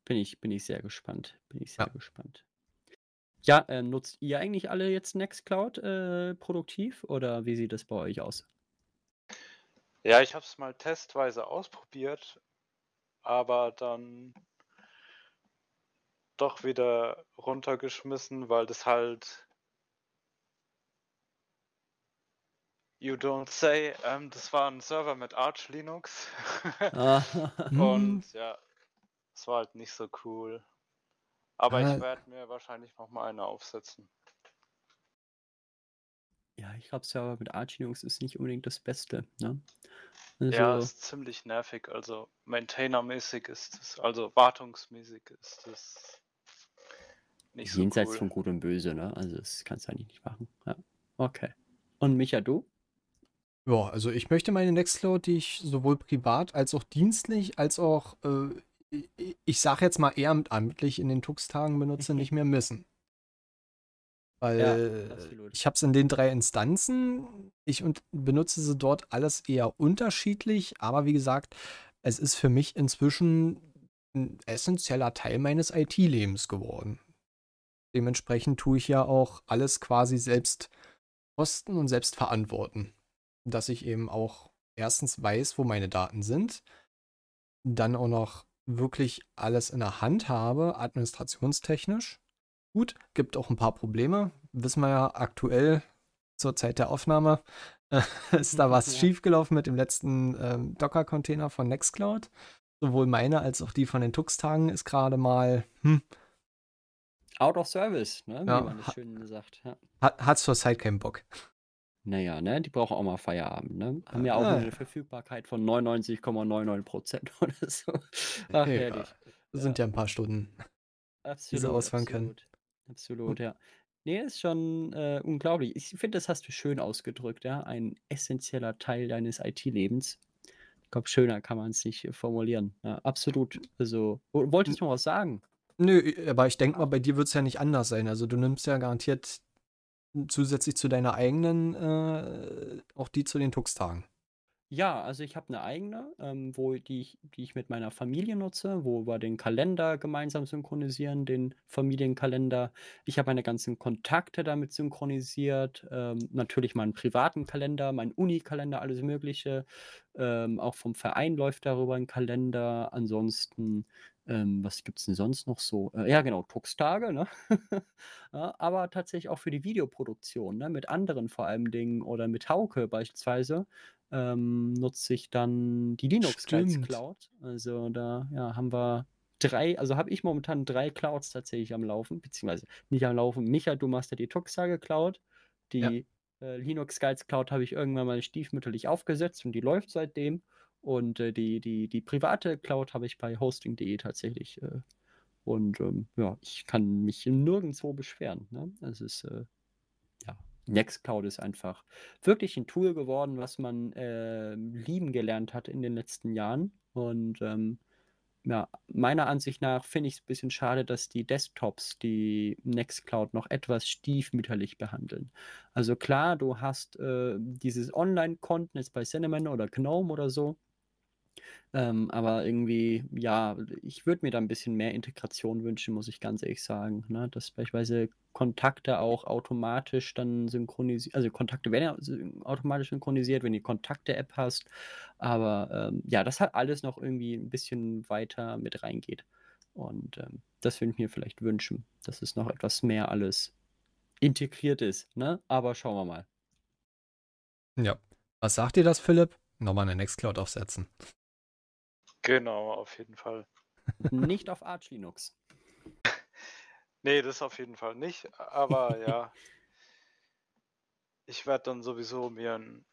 Bin ich, bin ich sehr gespannt. Bin ich sehr Ja. gespannt. Ja, ähm, nutzt ihr eigentlich alle jetzt Nextcloud äh, produktiv oder wie sieht das bei euch aus? Ja, ich habe es mal testweise ausprobiert, aber dann doch wieder runtergeschmissen, weil das halt You don't say, ähm, das war ein Server mit Arch Linux Ah, und ja, es war halt nicht so cool. Aber Ah. ich werde mir wahrscheinlich noch mal eine aufsetzen. ja, ich glaube, Server mit Arch Linux ist nicht unbedingt das Beste. Ne? Also, Ja, ist ziemlich nervig. Also Maintainer-mäßig ist es, also wartungsmäßig ist es nicht so jenseits cool. von Gut und Böse, ne? Also das kannst du eigentlich nicht machen. Ja. Okay. Und Micha, du? Ja, also ich möchte meine Nextcloud, die ich sowohl privat als auch dienstlich, als auch, äh, ich- ich sag jetzt mal ehrenamtlich in den Tux-Tagen benutze, nicht mehr missen. Weil absolut. ich habe es in den drei Instanzen, ich und benutze sie dort alles eher unterschiedlich, aber wie gesagt, es ist für mich inzwischen ein essentieller Teil meines IT-Lebens geworden. Dementsprechend tue ich ja auch alles quasi selbst kosten und selbst verantworten. Dass ich eben auch erstens weiß, wo meine Daten sind, dann auch noch wirklich alles in der Hand habe, administrationstechnisch. Gut, gibt auch ein paar Probleme. Wissen wir ja aktuell zur Zeit der Aufnahme, äh, ist da was Ja. schiefgelaufen mit dem letzten ähm, Docker-Container von Nextcloud. Sowohl meine als auch die von den Tux-Tagen ist gerade mal, hm, Out of Service, ne? wie Ja, man das schön sagt. Ja. hat, hat zurzeit keinen Bock. Naja, ne? Die brauchen auch mal Feierabend, ne? Haben ja auch Ah. eine Verfügbarkeit von 99,99 Prozent oder so. Ach, Ja, herrlich. Das sind ja ein paar Stunden. Absolut. ausfallen können. absolut. Absolut, ja. Ne, ist schon, äh, unglaublich. Ich finde, das hast du schön ausgedrückt, ja. Ein essenzieller Teil deines IT-Lebens. Ich glaube, schöner kann man's nicht, äh, formulieren. Ja, absolut. Also, wo wolltest du noch was sagen? Nö, aber ich denke mal, bei dir wird's ja nicht anders sein. Also, du nimmst ja garantiert zusätzlich zu deiner eigenen, äh, auch die zu den Tux-Tagen. Ja, also ich habe 'ne eigene, ähm, wo die ich die ich mit meiner Familie nutze, wo wir den Kalender gemeinsam synchronisieren, den Familienkalender. Ich habe meine ganzen Kontakte damit synchronisiert, ähm, natürlich meinen privaten Kalender, meinen Unikalender, alles Mögliche. Ähm, auch vom Verein läuft darüber 'n Kalender. Ansonsten, ähm, was gibt's denn sonst noch so? Äh, ja genau, Tux-Tage, ne? Ja, aber tatsächlich auch für die Videoproduktion, ne, mit anderen vor allem Dingen oder mit Hauke beispielsweise, ähm, nutze ich dann die Linux Guides Stimmt. Cloud. Also, da, ja, haben wir 3 also, habe ich momentan 3 Clouds tatsächlich am Laufen, beziehungsweise nicht am Laufen. Micha, du machst ja die Tux-Tage Cloud. Ja. Die, äh, Linux Guides Cloud habe ich irgendwann mal stiefmütterlich aufgesetzt und die läuft seitdem. Und, äh, die die die private Cloud habe ich bei hosting.de tatsächlich, äh, und, ähm, ja, ich kann mich nirgendwo beschweren, ne? Es ist, äh ja, Nextcloud ist einfach wirklich 'n Tool geworden, was man, ähm, lieben gelernt hat in den letzten Jahren. Und, ähm, ja, meiner Ansicht nach finde ich's bisschen schade, dass die Desktops die Nextcloud noch etwas stiefmütterlich behandeln. Also klar, du hast, äh, dieses Online-Konten jetzt bei Cinnamon oder GNOME oder so. Ähm, aber irgendwie, ja, ich würde mir da 'n bisschen mehr Integration wünschen, muss ich ganz ehrlich sagen, ne? Dass beispielsweise Kontakte auch automatisch dann synchronisi also, Kontakte werden ja automatisch synchronisiert, wenn die Kontakte-App hast. Aber, ähm, ja, das halt alles noch irgendwie 'n bisschen weiter mit reingeht. Und, ähm, das würde ich mir vielleicht wünschen, dass es noch etwas mehr alles integriert ist, ne? Aber schauen wir mal. Ja. Was sagt dir das, Philipp? Noch mal 'ne Nextcloud aufsetzen. Genau, auf jeden Fall. Nicht auf Arch Linux. Ne, das auf jeden Fall nicht, aber ja. Ich werde dann sowieso mir 'n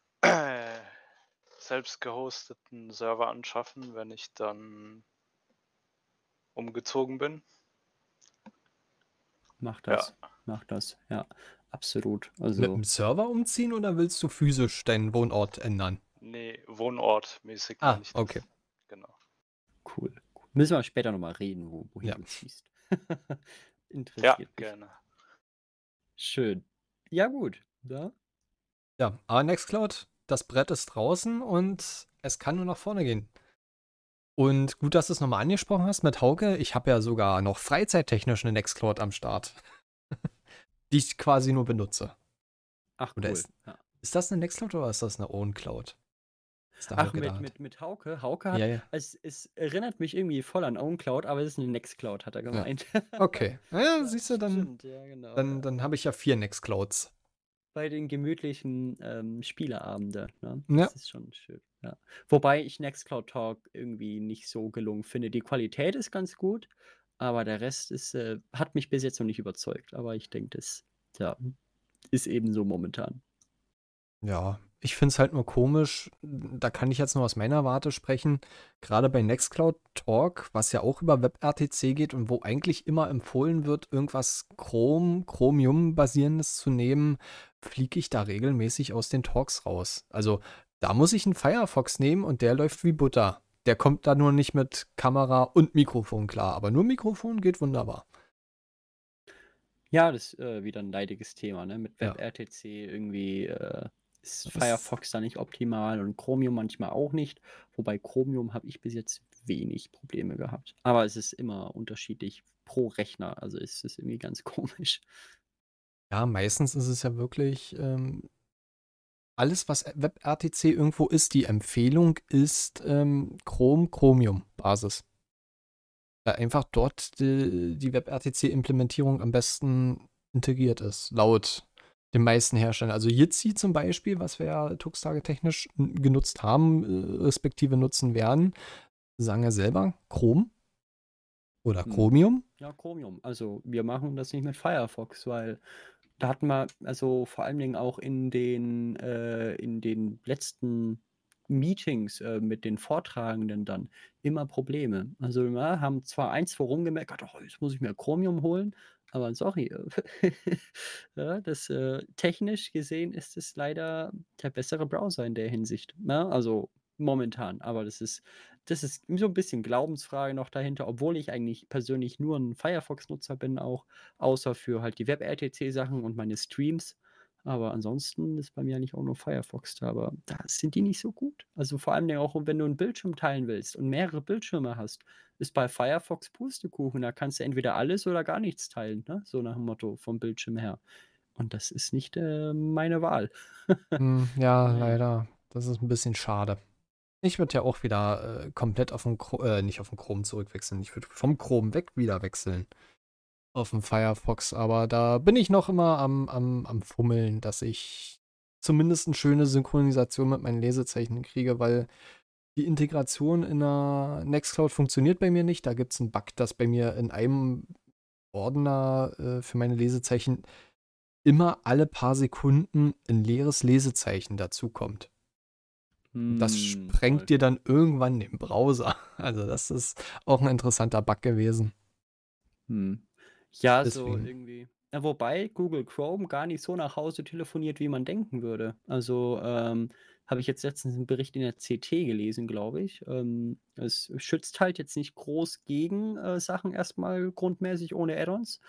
selbst gehosteten Server anschaffen, wenn ich dann umgezogen bin. Mach Ja. das, mach das, ja, absolut. Mit Also 'm Server umziehen oder willst du physisch deinen Wohnort ändern? Ne, wohnortmäßig Ah, okay. Cool, cool. Müssen wir später noch mal reden, wo wohin Ja. du ziehst. Ja, Interessiert mich. gerne. Schön. Ja gut, ja. Ja, aber Nextcloud, das Brett ist draußen und es kann nur nach vorne gehen. Und gut, dass du's noch mal angesprochen hast mit Hauke. Ich habe ja sogar noch freizeittechnisch 'ne Nextcloud am Start, die ich quasi nur benutze. Ach Oder cool, ist ja. ist das 'ne Nextcloud oder ist das 'ne OwnCloud? Der Ach, Hauke mit mit mit Hauke? Hauke hat Ja, ja. es es erinnert mich irgendwie voll an OwnCloud, aber es ist 'ne Nextcloud, hat er Ja. gemeint. Okay. Ja, Ja, siehst du, dann stimmt, ja genau, dann dann habe ich ja 4 Nextclouds. Bei den gemütlichen, ähm, Spieleabende, ne? Ja. Das ist schon schön, ja. Wobei ich Nextcloud Talk irgendwie nicht so gelungen finde. Die Qualität ist ganz gut, aber der Rest ist, äh hat mich bis jetzt noch nicht überzeugt. Aber ich denke, das, ja, ist eben so momentan. Ja, ich finde es halt nur komisch, da kann ich jetzt nur aus meiner Warte sprechen, grade bei Nextcloud Talk, was ja auch über WebRTC geht und wo eigentlich immer empfohlen wird, irgendwas Chrome Chromium-Basierendes zu nehmen, fliege ich da regelmäßig aus den Talks raus. Also, da muss ich 'n Firefox nehmen und der läuft wie Butter. Der kommt da nur nicht mit Kamera und Mikrofon klar, aber nur Mikrofon geht wunderbar. Ja, das, äh, wieder 'n leidiges Thema, ne? Mit Ja. WebRTC irgendwie, äh, ist Das Firefox da nicht optimal und Chromium manchmal auch nicht. Wobei Chromium habe ich bis jetzt wenig Probleme gehabt. Aber es ist immer unterschiedlich pro Rechner. Also, es ist irgendwie ganz komisch. Ja, meistens ist es ja wirklich, ähm alles, was WebRTC irgendwo ist, die Empfehlung ist, ähm, Chrome Chromium-Basis. Weil einfach dort die die WebRTC-Implementierung am besten integriert ist, laut den meisten Herstellern. Also, Jitsi zum Beispiel, was wir ja Tux-Tage technisch genutzt haben, äh, respektive nutzen werden, sagen ja selber Chrome oder Mhm. Chromium. Ja, Chromium. Also, wir machen das nicht mit Firefox, weil da hatten wir also, vor allen Dingen auch in den äh, in den letzten Meetings, äh, mit den Vortragenden dann immer Probleme. Also, wir haben zwar ein, 2 rumgemeckert: „Oh, jetzt muss ich mir Chromium holen“, aber sorry. Ja, das, äh technisch gesehen ist es leider der bessere Browser in der Hinsicht, ne? Also, momentan. Aber das ist das ist so 'n bisschen Glaubensfrage noch dahinter, obwohl ich eigentlich persönlich nur 'n Firefox-Nutzer bin auch, außer für halt die WebRTC-Sachen und meine Streams. Aber ansonsten ist bei mir eigentlich auch nur Firefox da, aber da sind die nicht so gut. Also, vor allem auch, wenn du 'n Bildschirm teilen willst und mehrere Bildschirme hast, ist bei Firefox Pustekuchen. Da kannst du entweder alles oder gar nichts teilen, ne? So nach dem Motto vom Bildschirm her. Und das ist nicht, äh, meine Wahl. Hm, ja, leider. Das ist 'n bisschen schade. Ich würde ja auch wieder, äh, komplett auf 'n Chro äh, nicht auf 'n Chrome zurückwechseln. Ich würde vom Chrome weg wieder wechseln auf 'n Firefox, aber da bin ich noch immer am am am Fummeln, dass ich zumindest 'ne schöne Synchronisation mit meinen Lesezeichen kriege, weil die Integration in der Nextcloud funktioniert bei mir nicht. Da gibt's 'n Bug, dass bei mir in einem Ordner, äh, für meine Lesezeichen immer alle paar Sekunden 'n leeres Lesezeichen dazukommt. Das Hm, sprengt dir dann irgendwann den Browser. Also, das ist auch 'n interessanter Bug gewesen. Mhm. Ja, so Deswegen. irgendwie ja, wobei Google Chrome gar nicht so nach Hause telefoniert, wie man denken würde. Also, ähm, habe ich jetzt letztens 'n Bericht in der CT gelesen, glaube ich. Ähm, es schützt halt jetzt nicht groß gegen, äh, Sachen erst mal grundmäßig ohne Add-ons,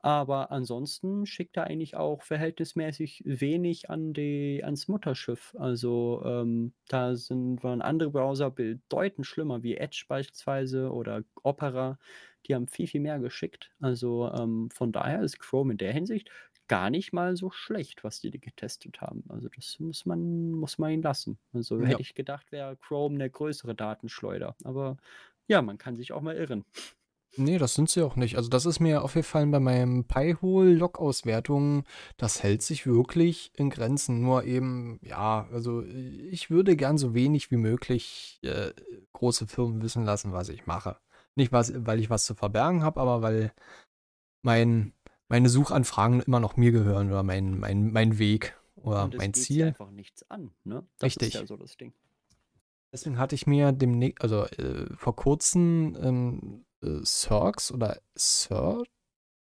aber ansonsten schickt er eigentlich auch verhältnismäßig wenig an die ans Mutterschiff. Also, ähm, da sind waren andere Browser bedeutend schlimmer, wie Edge beispielsweise oder Opera. Die haben viel, viel mehr geschickt. Also, ähm, von daher ist Chrome in der Hinsicht gar nicht mal so schlecht, was die getestet haben. Also, das muss man muss man ihnen lassen. Also, Ja. hätte ich gedacht, wäre Chrome 'ne größere Datenschleuder. Aber ja, man kann sich auch mal irren. Ne, das sind sie auch nicht. Also, das ist mir aufgefallen bei meinem Pi-hole-Log-Auswertungen. Das hält sich wirklich in Grenzen. Nur eben, ja, also, ich würde gern so wenig wie möglich, äh, große Firmen wissen lassen, was ich mache. Nicht was weil ich was zu verbergen habe, aber weil mein meine Suchanfragen immer noch mir gehören oder mein mein mein Weg oder Und es mein Ziel. einfach nichts an, ne? Das ist ja Richtig. so das Ding. Deswegen hatte ich mir demnä also, äh, vor Kurzem, ähm, äh, Cirx oder Search?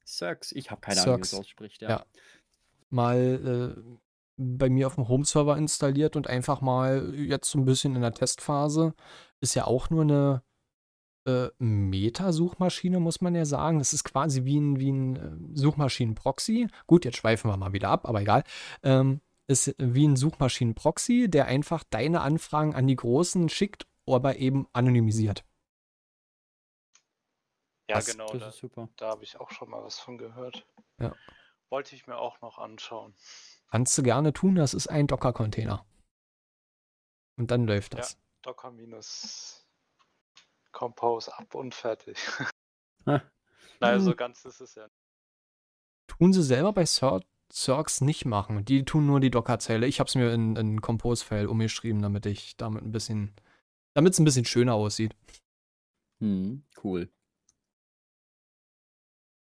Cirx, ich habe keine Ahnung, wie Cirx, ausspricht, ja. ja. Mal, äh, bei mir auf'm Homeserver installiert und einfach mal jetzt so 'n bisschen in der Testphase. Ist ja auch nur 'ne, äh, Meta-Suchmaschine, muss man ja sagen. Das ist quasi wie 'n wie 'n, äh, Suchmaschinen-Proxy. Gut, jetzt schweifen wir mal wieder ab, aber egal. Ähm, ist wie 'n Suchmaschinen-Proxy, der einfach deine Anfragen an die Großen schickt, aber eben anonymisiert. Ja, Was genau, Das da ist super. da habe ich auch schon mal was von gehört. Ja. Wollte ich mir auch noch anschauen. Kannst du gerne tun, das ist ein Docker-Container. Und dann läuft Ja, das. Docker minus Compose ab und fertig. Ah. Na ja, so Hm. ganz ist es ja Tun sie selber bei Cirx nicht machen. Die tun nur die Dockerzeile. Ich habe es mir in in Compose-File umgeschrieben, damit ich damit 'n bisschen damit's 'n bisschen schöner aussieht. Mhm, cool.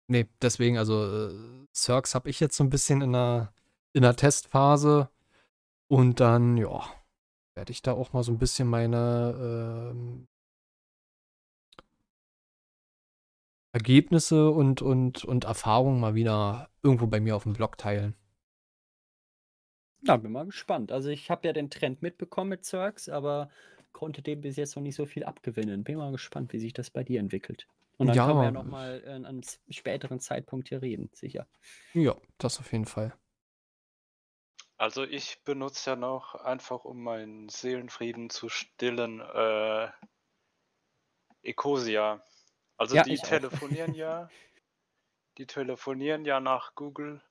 Ne, deswegen, also, äh, habe ich jetzt so 'n bisschen in der in der Testphase und dann, ja, werde ich da auch mal so 'n bisschen meine, Ergebnisse und und und Erfahrungen mal wieder irgendwo bei mir auf'm Blog teilen. Ja, bin mal gespannt. Also, ich habe ja den Trend mitbekommen mit Cirx, aber konnte dem bis jetzt noch nicht so viel abgewinnen. Bin mal gespannt, wie sich das bei dir entwickelt. Und dann können wir ja Ja. noch mal, äh, an 'nem s späteren Zeitpunkt hier reden, sicher. Ja, das auf jeden Fall. Also, ich benutze ja noch einfach, um meinen Seelenfrieden zu stillen, äh Ecosia. Also, Ja, die auch. telefonieren ja die telefonieren ja nach Google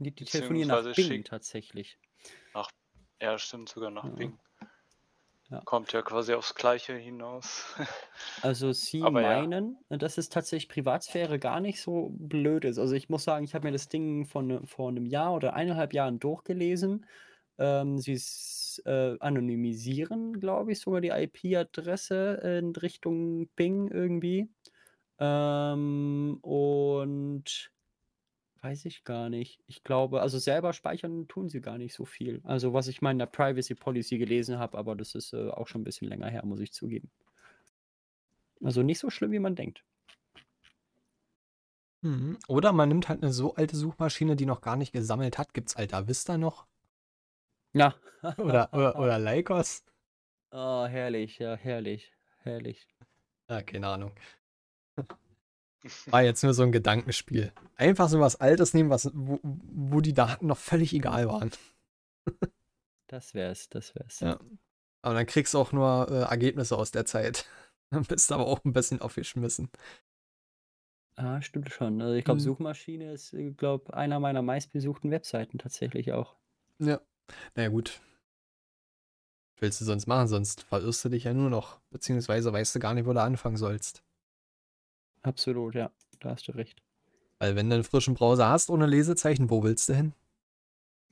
Die die telefonieren nach Bing tatsächlich. nach ja, stimmt sogar nach Ja. Bing. Ja. Kommt ja quasi aufs Gleiche hinaus. Also, sie Aber ja. meinen, äh, dass es tatsächlich Privatsphäre gar nicht so blöd ist. Also, ich muss sagen, ich habe mir das Ding vor 'ne vor 'nem Jahr oder 1,5 Jahren durchgelesen. Ähm, sie äh, anonymisieren, glaube ich, sogar die IP-Adresse in Richtung Bing irgendwie. Ähm, und weiß ich gar nicht. Ich glaube also, selber speichern tun sie gar nicht so viel. Also, was ich mal in der Privacy Policy gelesen habe, aber das ist, äh, auch schon 'n bisschen länger her, muss ich zugeben. Also, nicht so schlimm, wie man denkt. Mhm. Oder man nimmt halt eine so alte Suchmaschine, die noch gar nicht gesammelt hat. Gibt's Alta Vista noch? Ja. Oder, oder, oder Lycos? Oh, herrlich, ja, herrlich, herrlich. Ja, keine Ahnung. War jetzt nur so ein Gedankenspiel. Einfach so was Altes nehmen, was, wo, wo die Daten noch völlig egal waren. Das wär's, das wär's. Ja. Aber dann kriegst du auch nur äh, Ergebnisse aus der Zeit. Dann bist du aber auch ein bisschen aufgeschmissen. Ah, stimmt schon. Also ich glaube, Mhm. Suchmaschine ist, glaube einer meiner meistbesuchten Webseiten tatsächlich auch. Ja. Naja, gut. Was willst du sonst machen? Sonst verirrst du dich ja nur noch. Beziehungsweise weißt du gar nicht, wo du anfangen sollst. Absolut, ja. Da hast du recht. Weil wenn du einen frischen Browser hast ohne Lesezeichen, wo willst du hin?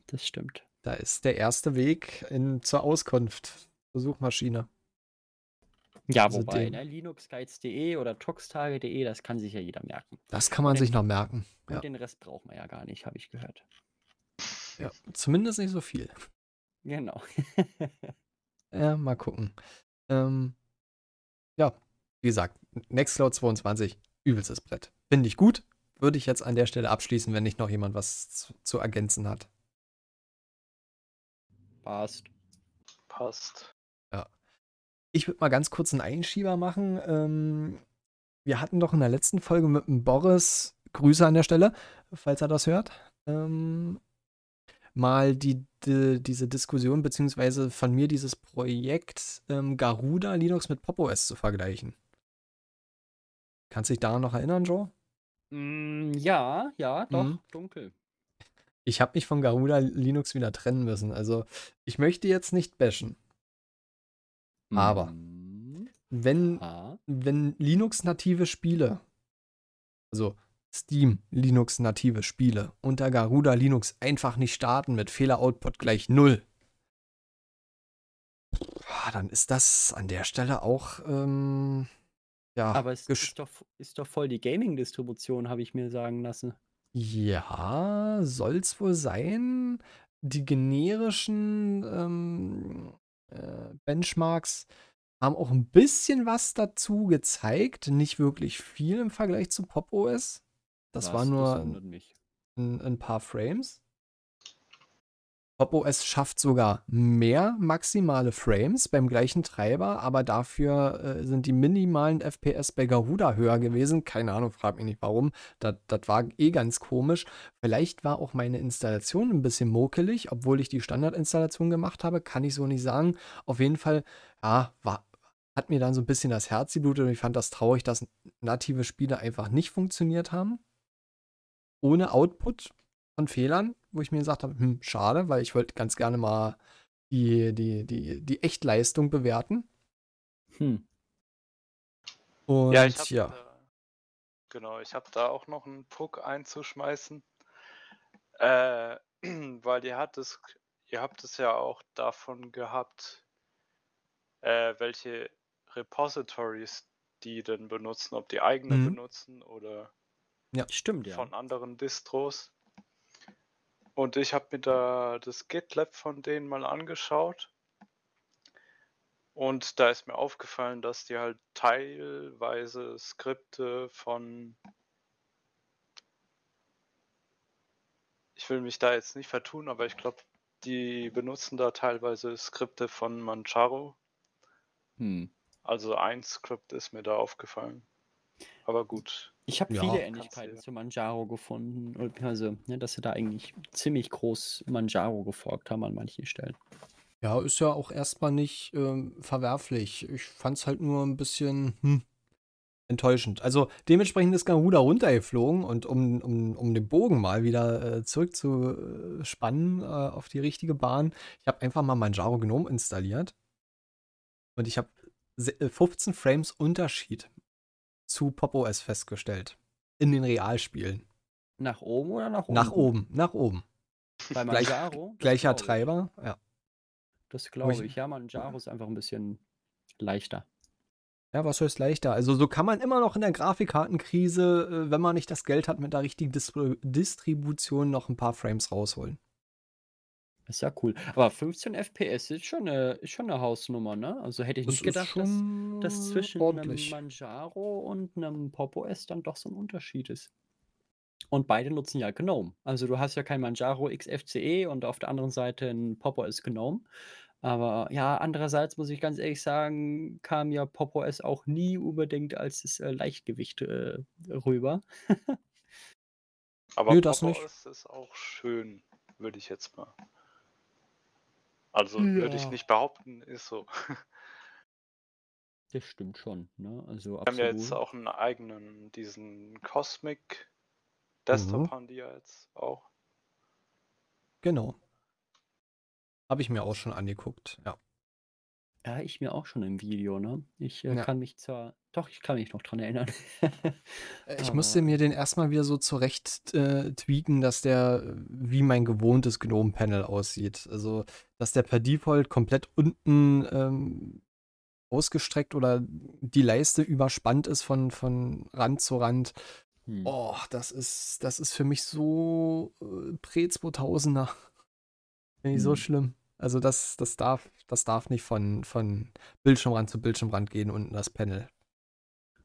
Das stimmt. Da ist der erste Weg in, zur Auskunft, zur Suchmaschine. Ja, Also wobei, den- ne, linuxguides.de oder toxtage.de, das kann sich ja jeder merken. Das kann man Und sich den- noch merken. Ja. den Rest braucht man ja gar nicht, habe ich gehört. ja. Zumindest nicht so viel. Genau. Ja, mal gucken. Ähm, ja, wie gesagt, Nextcloud 22, übelstes Brett. Finde ich gut. Würde ich jetzt an der Stelle abschließen, wenn nicht noch jemand was zu, zu ergänzen hat. Passt. Passt. Ich würde mal ganz kurz einen Einschieber machen. Ähm, wir hatten doch in der letzten Folge mit dem Boris, Grüße an der Stelle, falls er das hört, ähm, mal die, die, diese Diskussion, beziehungsweise von mir dieses Projekt ähm, Garuda Linux mit Pop OS zu vergleichen. Kannst du dich daran noch erinnern, Joe? Mm, ja, ja, doch, Mhm. dunkel. Ich habe mich von Garuda Linux wieder trennen müssen. Also, ich möchte jetzt nicht bashen. Aber- Mm, Wenn wenn Linux-native Spiele, also Steam Linux-native Spiele unter Garuda Linux einfach nicht starten mit Fehler-Output gleich null, dann ist das an der Stelle auch, ähm, ja, aber es ist doch, ist doch voll die Gaming-Distribution, habe ich mir sagen lassen. ja, soll's wohl sein. Die generischen ähm, äh, Benchmarks haben auch ein bisschen was dazu gezeigt, nicht wirklich viel im Vergleich zu Pop OS. Das war Was? nur wundert mich. ein, ein paar Frames. Pop OS schafft sogar mehr maximale Frames beim gleichen Treiber, aber dafür äh, sind die minimalen FPS bei Garuda höher gewesen. Keine Ahnung, frag mich nicht warum. Das das war eh ganz komisch. Vielleicht war auch meine Installation ein bisschen mokelig, obwohl ich die Standardinstallation gemacht habe, kann ich so nicht sagen. Auf jeden Fall, ja, war, hat mir dann so ein bisschen das Herz geblutet und ich fand das traurig, dass native Spiele einfach nicht funktioniert haben ohne Output von Fehlern, wo ich mir gesagt habe, hm, schade, weil ich wollte ganz gerne mal die, die, die, die Echtleistung bewerten. Hm. Und ja, ja, ich habe da, genau, ich habe da auch noch einen Puck einzuschmeißen, äh, weil ihr habt es, ihr habt es ja auch davon gehabt, äh, welche Repositories die denn benutzen, ob die eigene Mhm. benutzen oder Stimmt, ja. von anderen Distros. Und ich habe mir da das GitLab von denen mal angeschaut. Und da ist mir aufgefallen, dass die halt teilweise Skripte von. Ich will mich da jetzt nicht vertun, aber ich glaube, die benutzen da teilweise Skripte von Manjaro. Hm. Also ein Skript ist mir da aufgefallen. Aber gut. Ich habe Ja. viele Ähnlichkeiten zu Manjaro gefunden. und Also, ne, dass sie da eigentlich ziemlich groß Manjaro geforkt haben an manchen Stellen. ja, ist ja auch erstmal nicht ähm, verwerflich. Ich fand es halt nur ein bisschen hm, enttäuschend. Also dementsprechend ist Garuda runtergeflogen und um, um, um den Bogen mal wieder äh, zurückzuspannen äh, auf die richtige Bahn, ich habe einfach mal Manjaro Gnome installiert und ich habe se- äh, 15 Frames Unterschied zu Pop OS festgestellt. In den Realspielen. Nach oben oder nach oben? Nach oben, nach oben. Bei Gleich- Manjaro? Das Gleicher ich. Treiber, ja. Das glaube ich-. Ja, Manjaro ist einfach ein bisschen leichter. Ja, was heißt leichter? Also so kann man immer noch in der Grafikkartenkrise, äh, wenn man nicht das Geld hat, mit der richtigen Distri Distribution noch ein paar Frames rausholen. Ist ja cool. Aber 15 FPS ist schon eine, ist schon eine Hausnummer, ne? Also hätte ich nicht gedacht, dass, dass zwischen ordentlich. einem Manjaro und einem Pop OS dann doch so ein Unterschied ist. Und beide nutzen ja GNOME. Also du hast ja kein Manjaro XFCE und auf der anderen Seite ein Pop! OS GNOME. Aber ja, andererseits muss ich ganz ehrlich sagen, kam ja Pop! OS auch nie unbedingt als das äh, Leichtgewicht äh, rüber. Aber Nö, das Pop! nicht. OS ist auch schön, würde ich jetzt mal. Also würde ich Ja. nicht behaupten, ist so. Das stimmt schon, ne? Also Wir haben ja jetzt absolut. auch einen eigenen, diesen Cosmic Desktop Mhm. haben die ja jetzt auch. Genau. Habe ich mir auch schon angeguckt, ja. Ja, ich mir auch schon im Video, ne? Ich äh, Ja. kann mich zwar, doch, ich kann mich noch dran erinnern. Äh, Ich musste mir den erstmal wieder so zurecht äh, tweaken, dass der äh, wie mein gewohntes GNOME-Panel aussieht. Also, dass der per Default komplett unten ähm, ausgestreckt oder die Leiste überspannt ist von, von Rand zu Rand. hm. Oh, das ist, das ist für mich so äh, Prä-2000er. Finde ich so Hm. schlimm. Also, das, das, darf, das darf nicht von, von Bildschirmrand zu Bildschirmrand gehen, unten das Panel.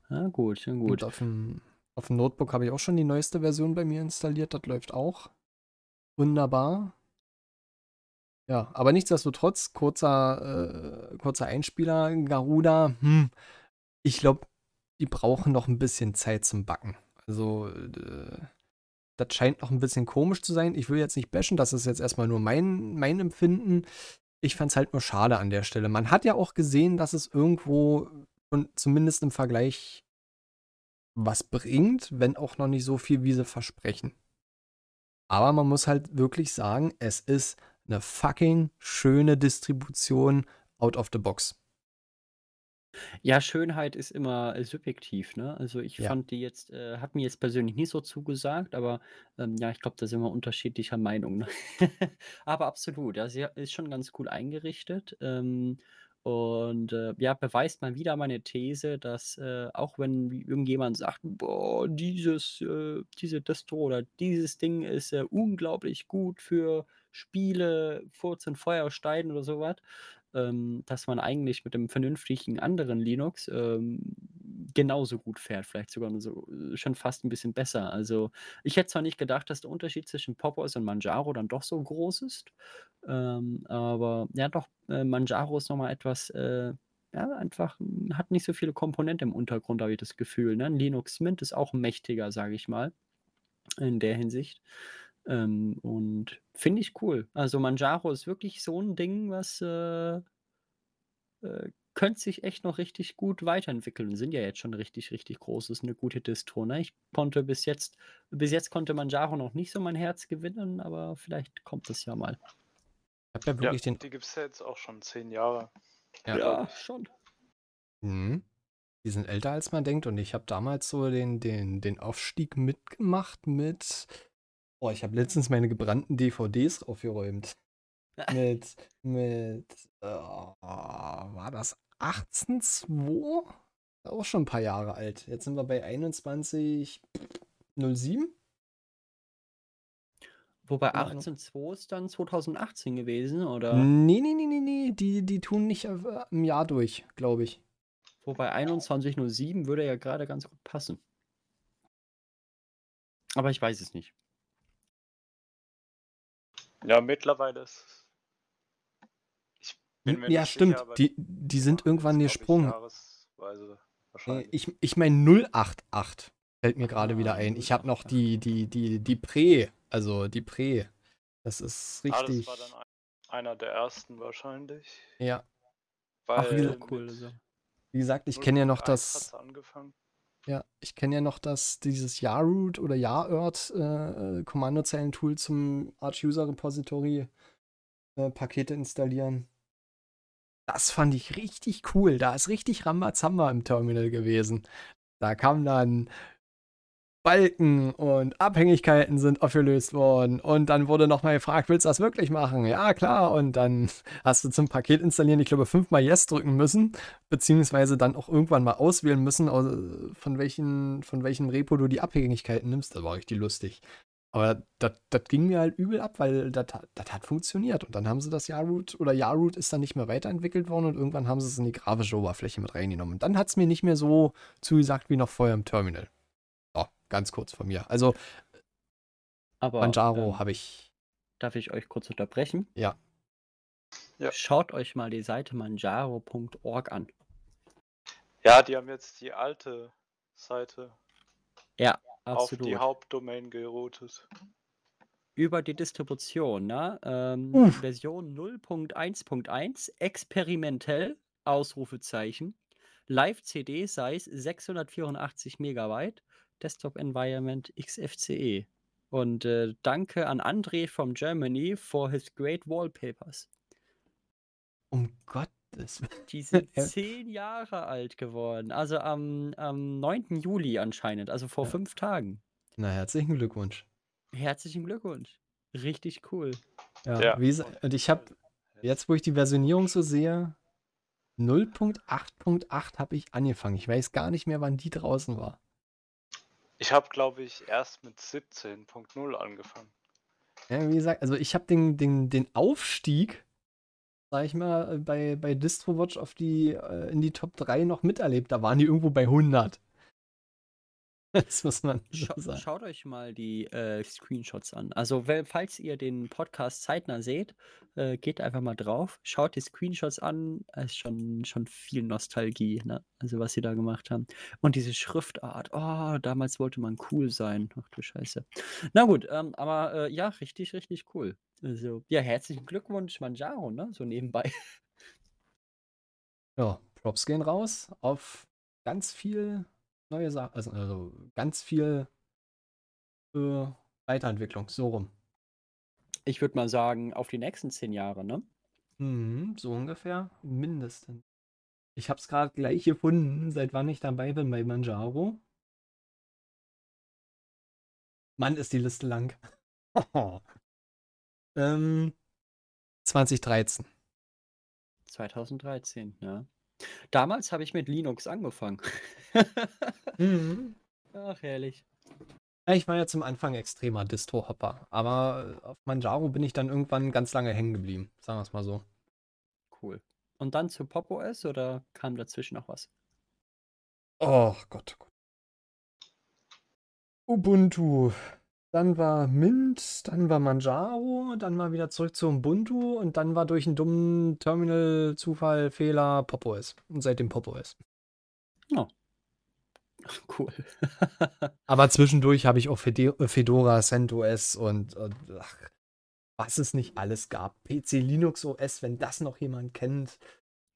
Ja, gut, ja, Und gut. auf dem, auf dem Notebook habe ich auch schon die neueste Version bei mir installiert. Das läuft auch. Wunderbar. Ja, aber nichtsdestotrotz, kurzer, äh, kurzer Einspieler, Garuda, hm, ich glaube, die brauchen noch ein bisschen Zeit zum Backen. Also, äh, das scheint noch ein bisschen komisch zu sein. Ich will jetzt nicht bashen, das ist jetzt erstmal nur mein, mein Empfinden. Ich fand es halt nur schade an der Stelle. Man hat ja auch gesehen, dass es irgendwo und zumindest im Vergleich was bringt, wenn auch noch nicht so viel, wie sie versprechen. Aber man muss halt wirklich sagen, es ist eine fucking schöne Distribution out of the box. Ja, Schönheit ist immer äh, subjektiv, ne? Also ich Ja. fand die jetzt, äh, hat mir jetzt persönlich nicht so zugesagt, aber ähm, ja, ich glaube, da sind wir unterschiedlicher Meinung. Ne? aber absolut, ja, sie ist schon ganz cool eingerichtet. Ähm, und äh, ja, beweist mal wieder meine These, dass äh, auch wenn irgendjemand sagt, boah, dieses, äh, diese Distro oder dieses Ding ist äh, unglaublich gut für Spiele, Furz und Feuerstein oder sowas, ähm, dass man eigentlich mit dem vernünftigen anderen Linux ähm, genauso gut fährt, vielleicht sogar so, äh, schon fast ein bisschen besser. Also ich hätte zwar nicht gedacht, dass der Unterschied zwischen Pop! OS und Manjaro dann doch so groß ist, ähm, aber ja doch, äh, Manjaro ist nochmal etwas, äh, ja, einfach hm, hat nicht so viele Komponenten im Untergrund, habe ich das Gefühl. Ne? Linux Mint ist auch mächtiger, sage ich mal, in der Hinsicht. Ähm, und finde ich cool. Also Manjaro ist wirklich so ein Ding, was äh, äh, könnte sich echt noch richtig gut weiterentwickeln. Sind ja jetzt schon richtig, richtig groß. Ist eine gute Distro. Ne? Ich konnte bis jetzt, bis jetzt konnte Manjaro noch nicht so mein Herz gewinnen, aber vielleicht kommt es ja mal. Ich habe ja Ja, wirklich den. die gibt es ja jetzt auch schon zehn Jahre. Ja. ich. schon. Mhm. Die sind älter als man denkt und ich habe damals so den, den, den Aufstieg mitgemacht mit. Oh, ich habe letztens meine gebrannten DVDs aufgeräumt. Mit, mit, äh, war das 18.2? Auch schon ein paar Jahre alt. Jetzt sind wir bei 21.07. Wobei Keine Ahnung. 18.2 ist dann 2018 gewesen, oder? Nee, nee, nee, nee, nee. Die, die tun nicht äh, im Jahr durch, glaube ich. Wobei 21.07 würde ja gerade ganz gut passen. Aber ich weiß es nicht. Ja, mittlerweile ist es. Ich bin mir Ja, nicht stimmt. sicher, Die, die sind irgendwann gesprungen. Ich, ich meine 088 fällt mir gerade wieder Ah, ein. Ich habe noch die, die, die, die Prä, also die Prä. Das ist Ah, richtig. das war dann ein, einer der ersten wahrscheinlich. ja, Weil Ach, wie cool. wie gesagt, ich kenne ja noch 0.1 das. Ja, ich kenne ja noch das, dieses Yarroot oder Yaroot äh, äh, Kommandozeilentool zum Arch User Repository äh, Pakete installieren. Das fand ich richtig cool. Da ist richtig Rambazamba im Terminal gewesen. Da kam dann Balken und Abhängigkeiten sind aufgelöst worden. Und dann wurde nochmal gefragt, willst du das wirklich machen? Ja, klar. Und dann hast du zum Paket installieren, ich glaube, fünfmal Yes drücken müssen, beziehungsweise dann auch irgendwann mal auswählen müssen, von, welchen, von welchem Repo du die Abhängigkeiten nimmst. Das war richtig lustig. Aber das ging mir halt übel ab, weil das hat- funktioniert. Und dann haben sie das Yarroot oder Yarroot ist dann nicht mehr weiterentwickelt worden und irgendwann haben sie es in die grafische Oberfläche mit reingenommen. Und dann hat es mir nicht mehr so zugesagt wie noch vorher im Terminal. Ganz kurz von mir. Also Aber Manjaro ähm, habe ich. darf ich euch kurz unterbrechen? Ja. Ja. Schaut euch mal die Seite manjaro.org an. Ja, die haben jetzt die alte Seite Ja, auf die absolut. Hauptdomain geroutet. Über die Distribution, ne? Ähm. Version 0.1.1, experimentell, Ausrufezeichen. Live-CD Size 684 Megabyte, Desktop Environment XFCE. Und äh, danke an André from Germany for his great wallpapers. Um Gottes Willen. Die sind zehn Jahre alt geworden. Also am, am 9. Juli anscheinend, also vor Ja. fünf Tagen. Na, herzlichen Glückwunsch. Herzlichen Glückwunsch. Richtig cool. Ja, Ja. Wie, und ich habe, jetzt wo ich die Versionierung so sehe, 0.8.8 habe ich angefangen. Ich weiß gar nicht mehr, wann die draußen war. Ich habe, glaube ich, erst mit 17.0 angefangen. Ja, wie gesagt, also ich habe den, den, den Aufstieg, sag ich mal, äh, bei, bei DistroWatch auf die, äh, in die Top 3 noch miterlebt. Da waren die irgendwo bei 100. Das muss man so Scha sagen. schaut euch mal die äh, Screenshots an. Also, wenn, falls ihr den Podcast zeitnah seht, äh, geht einfach mal drauf, schaut die Screenshots an. Es ist schon, schon viel Nostalgie, ne? Also, was sie da gemacht haben. Und diese Schriftart. Oh, damals wollte man cool sein. Ach du Scheiße. Na gut, ähm, aber äh, ja, richtig, richtig cool. Also, ja, herzlichen Glückwunsch, Manjaro, ne? So nebenbei. Ja, Props gehen raus auf ganz viel neue Sachen, also, also ganz viel äh, Weiterentwicklung, so rum. Ich würde mal sagen, auf die nächsten zehn Jahre, ne? Mhm, so ungefähr, mindestens. Ich habe es gerade gleich gefunden, seit wann ich dabei bin bei Manjaro. Mann, ist die Liste lang. ähm, 2013. 2013, ja. Damals habe ich mit Linux angefangen. Mhm. Ach, herrlich. Ja, ich war ja zum Anfang extremer Distro-Hopper, aber auf Manjaro bin ich dann irgendwann ganz lange hängen geblieben, sagen wir es mal so. Cool. Und dann zu Pop OS oder kam dazwischen noch was? Oh Gott, oh Gott. Ubuntu. Dann war Mint, dann war Manjaro, dann mal wieder zurück zu Ubuntu und dann war durch einen dummen Terminal-Zufall, Fehler Pop OS. Und seitdem Pop OS. Cool. Aber zwischendurch habe ich auch Fede Fedora, CentOS und, und ach, was es nicht alles gab. PC Linux OS, wenn das noch jemand kennt.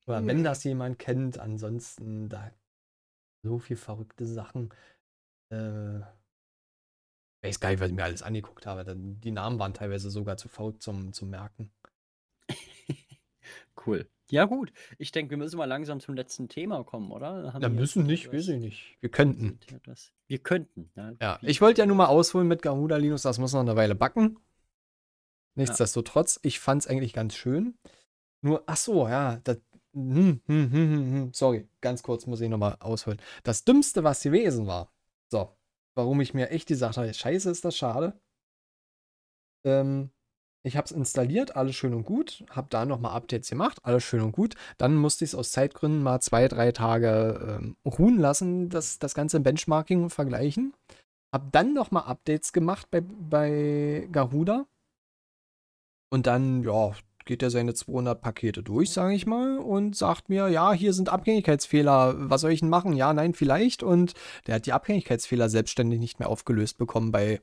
Oder wenn das jemand kennt, ansonsten da so viel verrückte Sachen. Äh, ich weiß gar nicht, was ich mir alles angeguckt habe. Die Namen waren teilweise sogar zu verrückt zum, zum Merken. cool. Ja, gut. Ich denke, wir müssen mal langsam zum letzten Thema kommen, oder? Haben Da wir müssen nicht, weiß ich nicht. Wir könnten. sind Wir könnten. Ja, Ja, ich wollte ja nur mal ausholen mit Garuda Linux, das muss noch eine Weile backen. Nichtsdestotrotz, ich fand es eigentlich ganz schön. Nur, ach so, ja, das, hm, hm, hm, hm, hm, sorry, ganz kurz muss ich nochmal ausholen. Das Dümmste, was gewesen war, so, warum ich mir echt gesagt habe, scheiße, ist das schade. Ähm, ich habe es installiert, alles schön und gut, habe da nochmal Updates gemacht, alles schön und gut. Dann musste ich es aus Zeitgründen mal zwei, drei Tage ähm, ruhen lassen, das, das ganze Benchmarking vergleichen. Hab dann nochmal Updates gemacht bei, bei Garuda. Und dann, ja, geht er seine 200 Pakete durch, sage ich mal, und sagt mir, ja, hier sind Abhängigkeitsfehler. Was soll ich denn machen? Ja, nein, vielleicht. Und der hat die Abhängigkeitsfehler selbstständig nicht mehr aufgelöst bekommen bei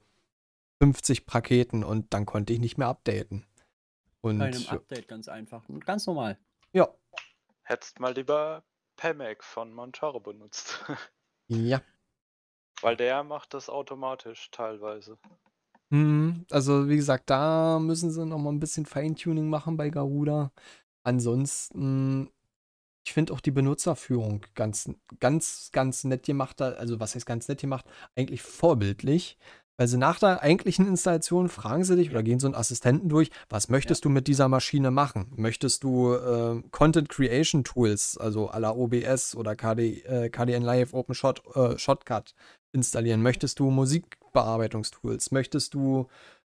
50 Paketen und dann konnte ich nicht mehr updaten. Und Bei einem Update ganz einfach. Und Ganz normal. ja, Hättest mal lieber Pemac von Montaro benutzt. ja. Weil der macht das automatisch teilweise. Hm, Also, wie gesagt, da müssen sie noch mal ein bisschen Feintuning machen bei Garuda. Ansonsten, ich finde auch die Benutzerführung ganz, ganz, ganz nett gemacht. Also, was heißt ganz nett gemacht? Eigentlich vorbildlich. Weil sie nach der eigentlichen Installation fragen sie dich oder gehen so einen Assistenten durch, was möchtest du mit dieser Maschine machen? Möchtest du äh, Content Creation Tools, also à la OBS oder KD, äh, KDN Live Open Shot, äh, Shotcut installieren? Möchtest du Musikbearbeitungstools? Möchtest du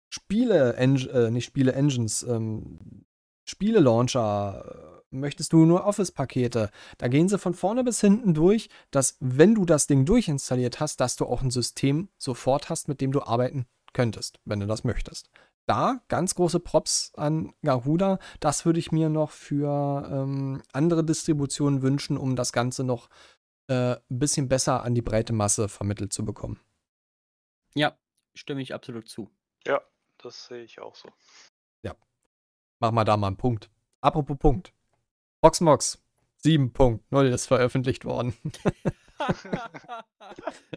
Spiele, äh, nicht Spiele Engines, ähm, Spiele-Launcher? Möchtest du nur Office-Pakete? Da gehen sie von vorne bis hinten durch, dass wenn du das Ding durchinstalliert hast, dass du auch ein System sofort hast, mit dem du arbeiten könntest, wenn du das möchtest. Da ganz große Props an Garuda. Das würde ich mir noch für ähm, andere Distributionen wünschen, um das Ganze noch äh, ein bisschen besser an die breite Masse vermittelt zu bekommen. Ja, stimme ich absolut zu. Ja, das sehe ich auch so. Ja. Mach mal da mal einen Punkt. Apropos Punkt. Proxmox 7.0 ist veröffentlicht worden.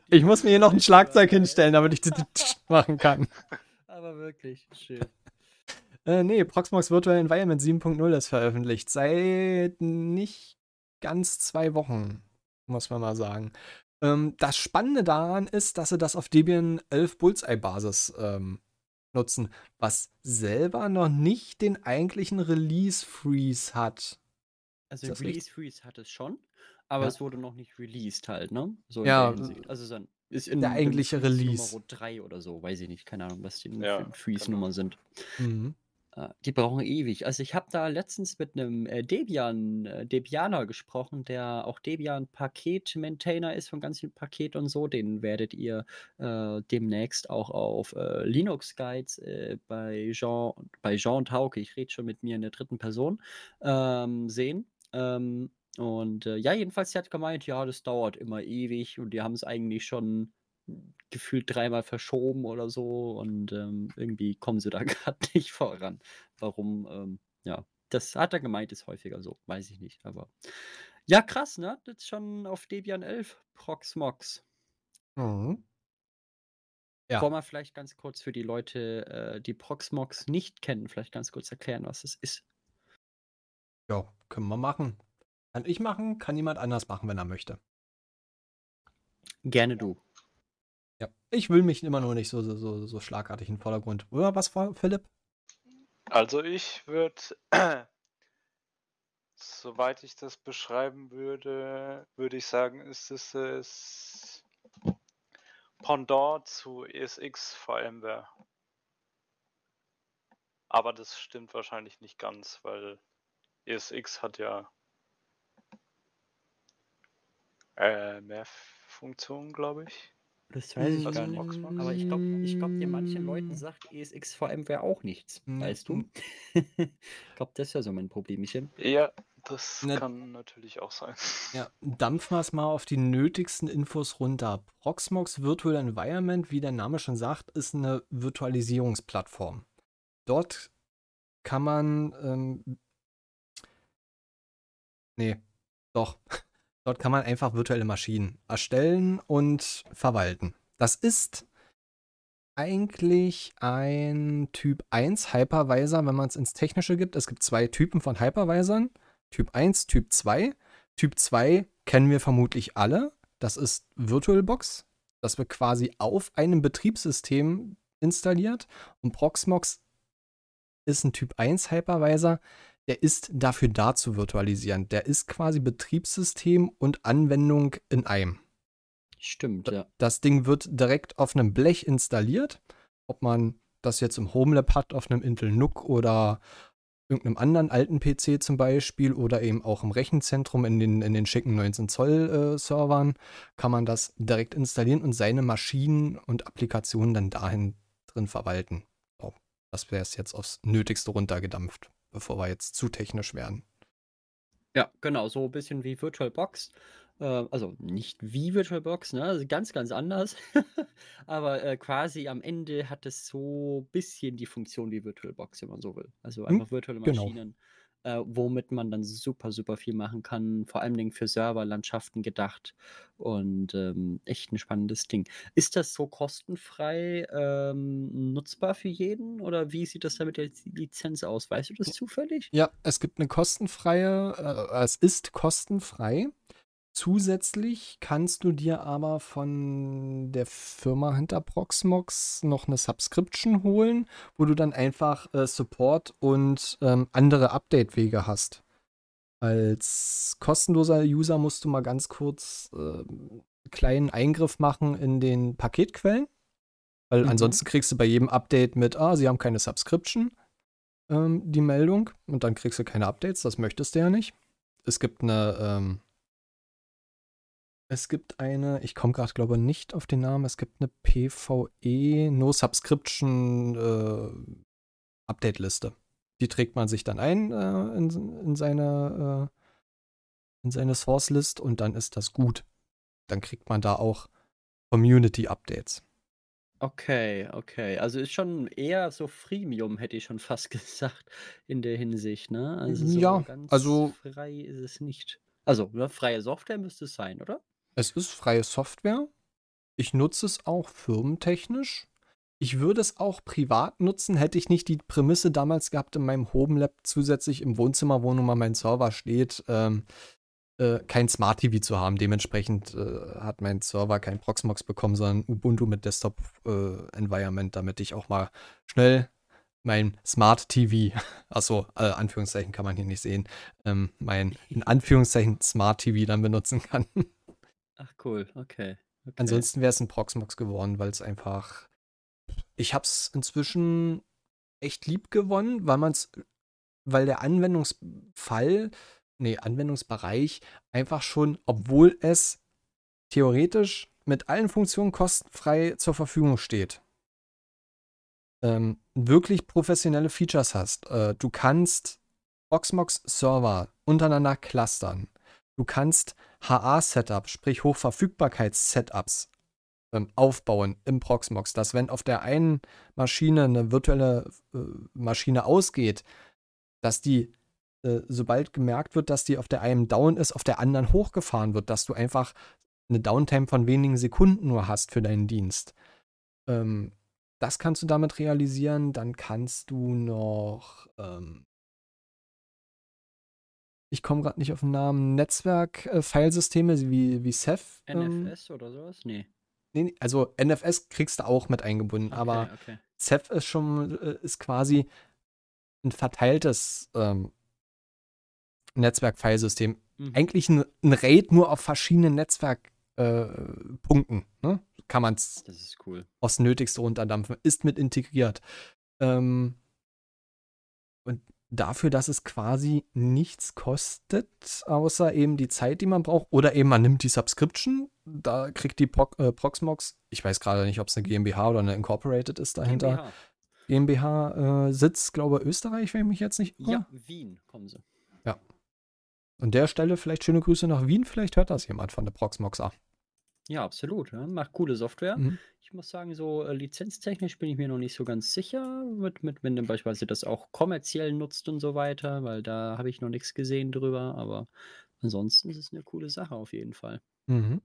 ich muss mir hier noch ein Schlagzeug hinstellen, damit ich das machen kann. Aber wirklich, schön. Äh, nee, Proxmox Virtual Environment 7.0 ist veröffentlicht. Seit nicht ganz zwei Wochen, muss man mal sagen. Ähm, das Spannende daran ist, dass sie das auf Debian 11 Bullseye-Basis ähm, nutzen, was selber noch nicht den eigentlichen Release-Freeze hat. Also das Release Freeze hat es schon, aber Ja. es wurde noch nicht released halt, ne? So in Ja, der Hinsicht. Also dann ist in der eigentliche Release. Nummer 3 oder so, weiß ich nicht, keine Ahnung, was die Ja, für Freeze genau. Nummer sind. Mhm. Äh, Die brauchen ewig. Also ich habe da letztens mit einem äh, Debian, äh, Debianer gesprochen, der auch Debian Paket-Maintainer ist von ganz vielen Paketen und so. Den werdet ihr äh, demnächst auch auf Linux Guides äh, bei Jean, bei Jean und ich rede schon mit mir in der dritten Person, ähm, sehen. Ähm, und ja, jedenfalls, der hat gemeint, ja, das dauert immer ewig und die haben es eigentlich schon gefühlt dreimal verschoben oder so und ähm, irgendwie kommen sie da gerade nicht voran. Warum? Ähm, ja, das hat er gemeint, ist häufiger so, weiß ich nicht, aber ja, krass, ne? Das ist schon auf Debian 11 Proxmox. Mhm. Ja. Wollen wir vielleicht ganz kurz für die Leute, äh, die Proxmox nicht kennen, vielleicht ganz kurz erklären, was es ist. Ja, können wir machen. Kann ich machen, kann jemand anders machen, wenn er möchte. Gerne du. Ja. Ich will mich immer nur nicht so, so, so, so schlagartig in den Vordergrund. Oder was, Philipp? Also ich würde, soweit ich das beschreiben würde, würde ich sagen, ist es das Pendant zu ESX VMware. Aber das stimmt wahrscheinlich nicht ganz, weil ESX hat ja äh, mehr Funktionen, glaube ich. Das weiß ich Also gar nicht. Aber ich glaube, ich glaub, dir manchen. Leuten sagt E ESX VMware auch nichts, Ja, weißt du? ich glaube, das ist ja so mein Problemchen. Ja, das Ne- kann natürlich auch sein. Ja, dampfen wir es mal auf die nötigsten Infos runter. Proxmox Virtual Environment, wie der Name schon sagt, ist eine Virtualisierungsplattform. Dort kann man, ähm, nee, doch, dort kann man einfach virtuelle Maschinen erstellen und verwalten. Das ist eigentlich ein Typ 1 Hypervisor, wenn man es ins Technische gibt. Es gibt zwei Typen von Hypervisern. Typ 1, Typ 2. Typ 2 kennen wir vermutlich alle. Das ist VirtualBox. Das wird quasi auf einem Betriebssystem installiert. Und Proxmox ist ein Typ 1 Hypervisor. Der ist dafür da zu virtualisieren. Der ist quasi Betriebssystem und Anwendung in einem. Stimmt, ja. Das Ding wird direkt auf einem Blech installiert. Ob man das jetzt im Homelab hat, auf einem Intel NUC oder irgendeinem anderen alten PC zum Beispiel oder eben auch im Rechenzentrum in den, in den schicken 19 Zoll äh, Servern, kann man das direkt installieren und seine Maschinen und Applikationen dann dahin drin verwalten. So, das wäre es jetzt aufs Nötigste runtergedampft, bevor wir jetzt zu technisch werden. Ja, genau, so ein bisschen wie VirtualBox. Äh, also nicht wie VirtualBox, ne? Also ganz, ganz anders. Aber äh, quasi am Ende hat es so ein bisschen die Funktion wie VirtualBox, wenn man so will. Also Hm, einfach virtuelle genau. Äh, womit man dann super, super viel machen kann. Vor allem Dingen für Serverlandschaften gedacht. Und ähm, echt ein spannendes Ding. Ist das so kostenfrei ähm, nutzbar für jeden? Oder wie sieht das da mit der Lizenz aus? Weißt du das zufällig? Ja, es gibt eine kostenfreie, äh, es ist kostenfrei. Zusätzlich kannst du dir aber von der Firma hinter Proxmox noch eine Subscription holen, wo du dann einfach äh, Support und ähm, andere Update-Wege hast. Als kostenloser User musst du mal ganz kurz äh, einen kleinen Eingriff machen in den Paketquellen, weil Mhm. ansonsten kriegst du bei jedem Update mit, ah, sie haben keine Subscription, ähm, die Meldung und dann kriegst du keine Updates, das möchtest du ja nicht. Es gibt eine, ähm, Es gibt eine, ich komme gerade, glaube ich, nicht auf den Namen, es gibt eine PvE No Subscription äh, Update-Liste. Die trägt man sich dann ein äh, in, in, seine, äh, in seine Source-List und dann ist das gut. Dann kriegt man da auch Community-Updates. Okay, okay. Also ist schon eher so Freemium, hätte ich schon fast gesagt, in der Hinsicht, ne? Also so Ja, ganz also frei ist es nicht. Also, ne, freie Software müsste es sein, oder? Es ist freie Software. Ich nutze es auch firmentechnisch. Ich würde es auch privat nutzen, hätte ich nicht die Prämisse damals gehabt, in meinem Home Lab zusätzlich im Wohnzimmer, wo nun mal mein Server steht, ähm, äh, kein Smart TV zu haben. Dementsprechend äh, hat mein Server kein Proxmox bekommen, sondern Ubuntu mit Desktop äh, Environment, damit ich auch mal schnell mein Smart TV, achso, äh, Anführungszeichen kann man hier nicht sehen, ähm, mein in Anführungszeichen Smart TV dann benutzen kann. Ach, cool, okay. Okay. Ansonsten wäre es ein Proxmox geworden, weil es einfach. Ich habe es inzwischen echt lieb gewonnen, weil man es, weil der Anwendungsfall, nee, Anwendungsbereich einfach schon, obwohl es theoretisch mit allen Funktionen kostenfrei zur Verfügung steht, ähm, wirklich professionelle Features hast. Äh, du kannst Proxmox-Server untereinander clustern. Du kannst HA-Setup, sprich Hochverfügbarkeits-Setups, ähm, aufbauen im Proxmox, dass wenn auf der einen Maschine eine virtuelle äh, Maschine ausgeht, dass die, äh, sobald gemerkt wird, dass die auf der einen down ist, auf der anderen hochgefahren wird, dass du einfach eine Downtime von wenigen Sekunden nur hast für deinen Dienst. Ähm, das kannst du damit realisieren. Dann kannst du noch ähm, ich komme gerade nicht auf den Namen, Netzwerk-Filesysteme wie, wie Ceph. ähm, NFS oder sowas? Nee. Nee, also NFS kriegst du auch mit eingebunden, aber Okay, okay. Ceph ist schon, äh, ist quasi ein verteiltes ähm, Netzwerk-Filesystem. Mhm. Eigentlich ein, ein RAID nur auf verschiedenen Netzwerkpunkten. Äh, ne? Kann man es cool. aufs Nötigste runterdampfen, ist mit integriert. Ähm, und dafür, dass es quasi nichts kostet, außer eben die Zeit, die man braucht, oder eben man nimmt die Subscription, da kriegt die Pro äh, Proxmox, ich weiß gerade nicht, ob es eine GmbH oder eine Incorporated ist dahinter. GmbH. GmbH äh, Sitz, glaube ich, Österreich, wenn ich mich jetzt nicht irre. Ja, Wien kommen sie. An der Stelle vielleicht schöne Grüße nach Wien, vielleicht hört das jemand von der Proxmoxa. Ja, absolut. Ja. Macht coole Software. Mhm. Ich muss sagen, so äh, lizenztechnisch bin ich mir noch nicht so ganz sicher, mit, mit, wenn du beispielsweise das auch kommerziell nutzt und so weiter, weil da habe ich noch nichts gesehen drüber, aber ansonsten ist es eine coole Sache auf jeden Fall. Mhm.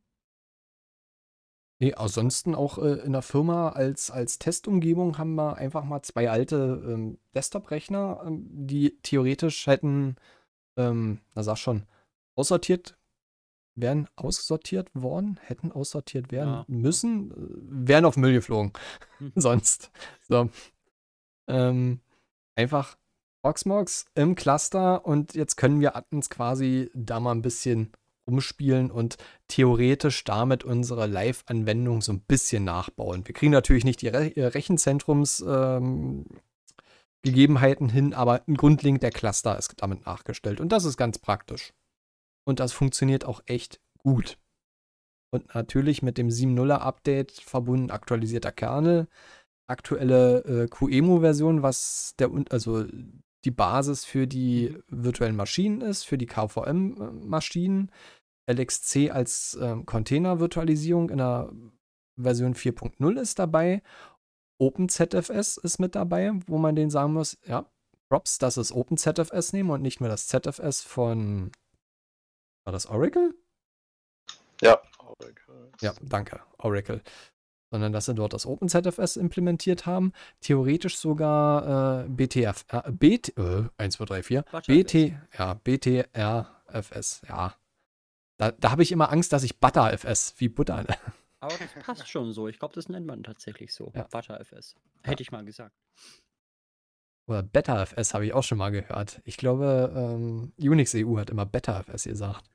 Nee, ansonsten auch äh, in der Firma als, als Testumgebung haben wir einfach mal zwei alte ähm, Desktop-Rechner, ähm, die theoretisch hätten, ähm, na sag schon, aussortiert, wären aussortiert worden, hätten aussortiert werden Ja. müssen, äh, wären auf Müll geflogen. Sonst. So. Ähm, einfach Proxmox im Cluster und jetzt können wir uns quasi da mal ein bisschen rumspielen und theoretisch damit unsere Live-Anwendung so ein bisschen nachbauen. Wir kriegen natürlich nicht die Re äh, Rechenzentrums ähm, Gegebenheiten hin, aber ein grundlegend der Cluster ist damit nachgestellt und das ist ganz praktisch. Und das funktioniert auch echt gut. Und natürlich mit dem 7.0er Update verbunden aktualisierter Kernel, aktuelle äh, QEMU-Version, was der also die Basis für die virtuellen Maschinen ist, für die KVM-Maschinen. LXC als ähm, Container-Virtualisierung in der Version 4.0 ist dabei. OpenZFS ist mit dabei, wo man den sagen muss, ja, Props, dass es OpenZFS nehmen und nicht mehr das ZFS von, war das Oracle? Ja. Oracle. Ja, danke, Oracle. Sondern dass sie dort das OpenZFS implementiert haben. Theoretisch sogar äh, BTF, äh, BT, äh, 1, 2, 3, 4, ButterFS. BT, ja, BTRFS, ja. Da, da habe ich immer Angst, dass ich ButterFS wie Butter. Aber das passt schon so. Ich glaube, das nennt man tatsächlich so. Ja. ButterFS. Hätte ich mal gesagt. Oder BetterFS habe ich auch schon mal gehört. Ich glaube, ähm, Unix EU hat immer BetterFS gesagt.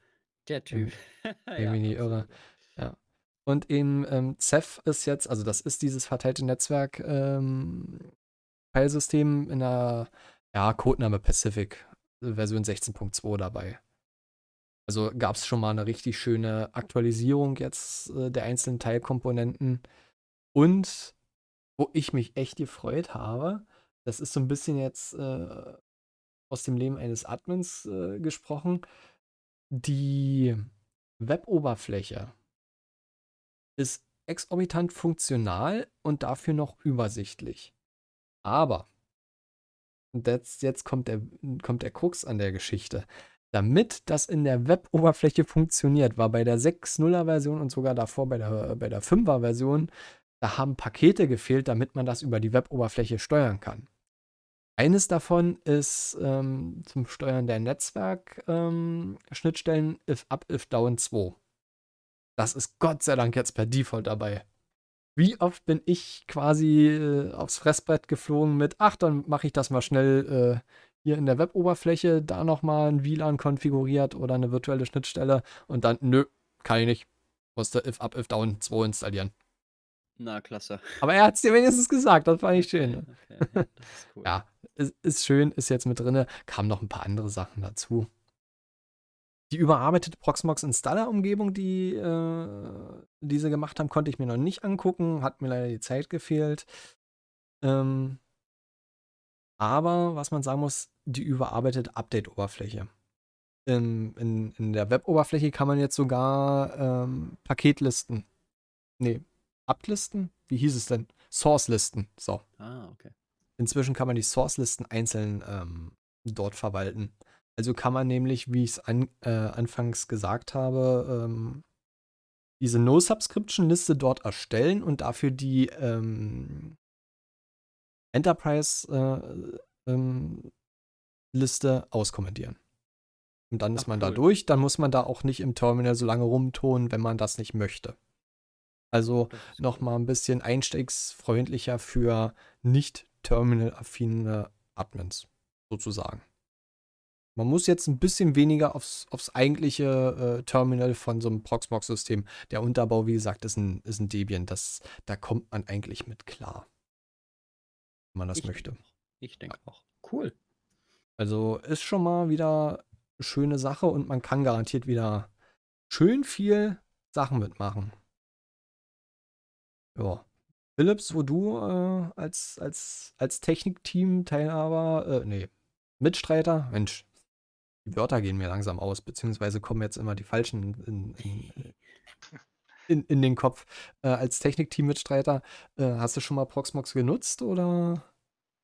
Der Typ. mich nicht irre. Ja. Und eben ähm, Ceph ist jetzt, also das ist dieses verteilte Netzwerk ähm, Filesystem in der ja, Codename Pacific, äh, Version 16.2 dabei. Also gab es schon mal eine richtig schöne Aktualisierung jetzt äh, der einzelnen Teilkomponenten. Und wo ich mich echt gefreut habe, das ist so ein bisschen jetzt äh, aus dem Leben eines Admins äh, gesprochen. Die Web-Oberfläche ist exorbitant funktional und dafür noch übersichtlich. Aber, jetzt, kommt, der, kommt der Krux an der Geschichte. Damit das in der Web-Oberfläche funktioniert, war bei der 6.0er Version und sogar davor bei der, bei der 5er Version, da haben Pakete gefehlt, damit man das über die Web-Oberfläche steuern kann. Eines davon ist ähm, zum Steuern der Netzwerk-Schnittstellen ähm, if up, if down 2. Das ist Gott sei Dank jetzt per Default dabei. Wie oft bin ich quasi äh, aufs Fressbrett geflogen mit, ach, dann mache ich das mal schnell äh, hier in der Web-Oberfläche, da nochmal ein WLAN konfiguriert oder eine virtuelle Schnittstelle und dann, nö, kann ich nicht. Musste if up, if down 2 installieren. Na, klasse. Aber er hat es dir wenigstens gesagt, das fand ich schön. Okay, okay, ja, das ist cool. ja, ist, ist schön, ist jetzt mit drin. Kamen noch ein paar andere Sachen dazu die überarbeitete Proxmox Installer-Umgebung, die, äh, die sie gemacht haben, konnte ich mir noch nicht angucken. Hat mir leider die Zeit gefehlt. Ähm, aber was man sagen muss, die überarbeitete Update-Oberfläche. In, in, in der Web-Oberfläche kann man jetzt sogar ähm, Paketlisten. Nee, Ablisten? Wie hieß es denn? Source-Listen. So. Ah, okay. Inzwischen kann man die Source-Listen einzeln ähm, dort verwalten. Also kann man nämlich, wie ich es an, äh, anfangs gesagt habe, ähm, diese No-Subscription-Liste dort erstellen und dafür die ähm, Enterprise-Liste äh, ähm, auskommentieren. Und dann ist Ach, man cool. da durch. Dann muss man da auch nicht im Terminal so lange rumtonen, wenn man das nicht möchte. Also nochmal ein bisschen einstiegsfreundlicher für nicht terminal-affine Admins, sozusagen. Man muss jetzt ein bisschen weniger aufs, aufs eigentliche äh, Terminal von so einem Proxmox-System. Der Unterbau, wie gesagt, ist ein, ist ein Debian. Das, da kommt man eigentlich mit klar. Wenn man das ich möchte. Denke ich denke auch. Cool. Also ist schon mal wieder eine schöne Sache und man kann garantiert wieder schön viel Sachen mitmachen. Ja. Philips, wo du äh, als, als, als Technikteam-Teilhaber, äh, nee, Mitstreiter, Mensch, die Wörter gehen mir langsam aus, beziehungsweise kommen jetzt immer die falschen in, in, in, in den Kopf. Äh, als Technikteam-Mitstreiter, äh, hast du schon mal Proxmox genutzt oder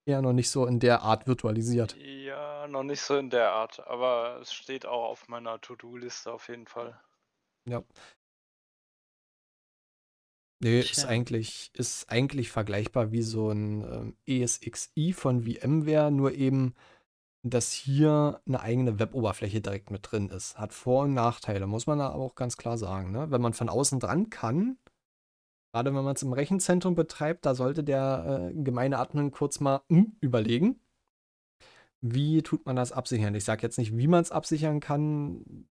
eher noch nicht so in der Art virtualisiert? Ja, noch nicht so in der Art, aber es steht auch auf meiner To-Do-Liste auf jeden Fall. Ja. Nee, ist eigentlich, ist eigentlich vergleichbar wie so ein ähm, ESXi von VMware, nur eben dass hier eine eigene Web-Oberfläche direkt mit drin ist. Hat Vor- und Nachteile, muss man da aber auch ganz klar sagen. Ne? Wenn man von außen dran kann, gerade wenn man es im Rechenzentrum betreibt, da sollte der äh, gemeine Admin kurz mal hm, überlegen, wie tut man das absichern. Ich sage jetzt nicht, wie man es absichern kann.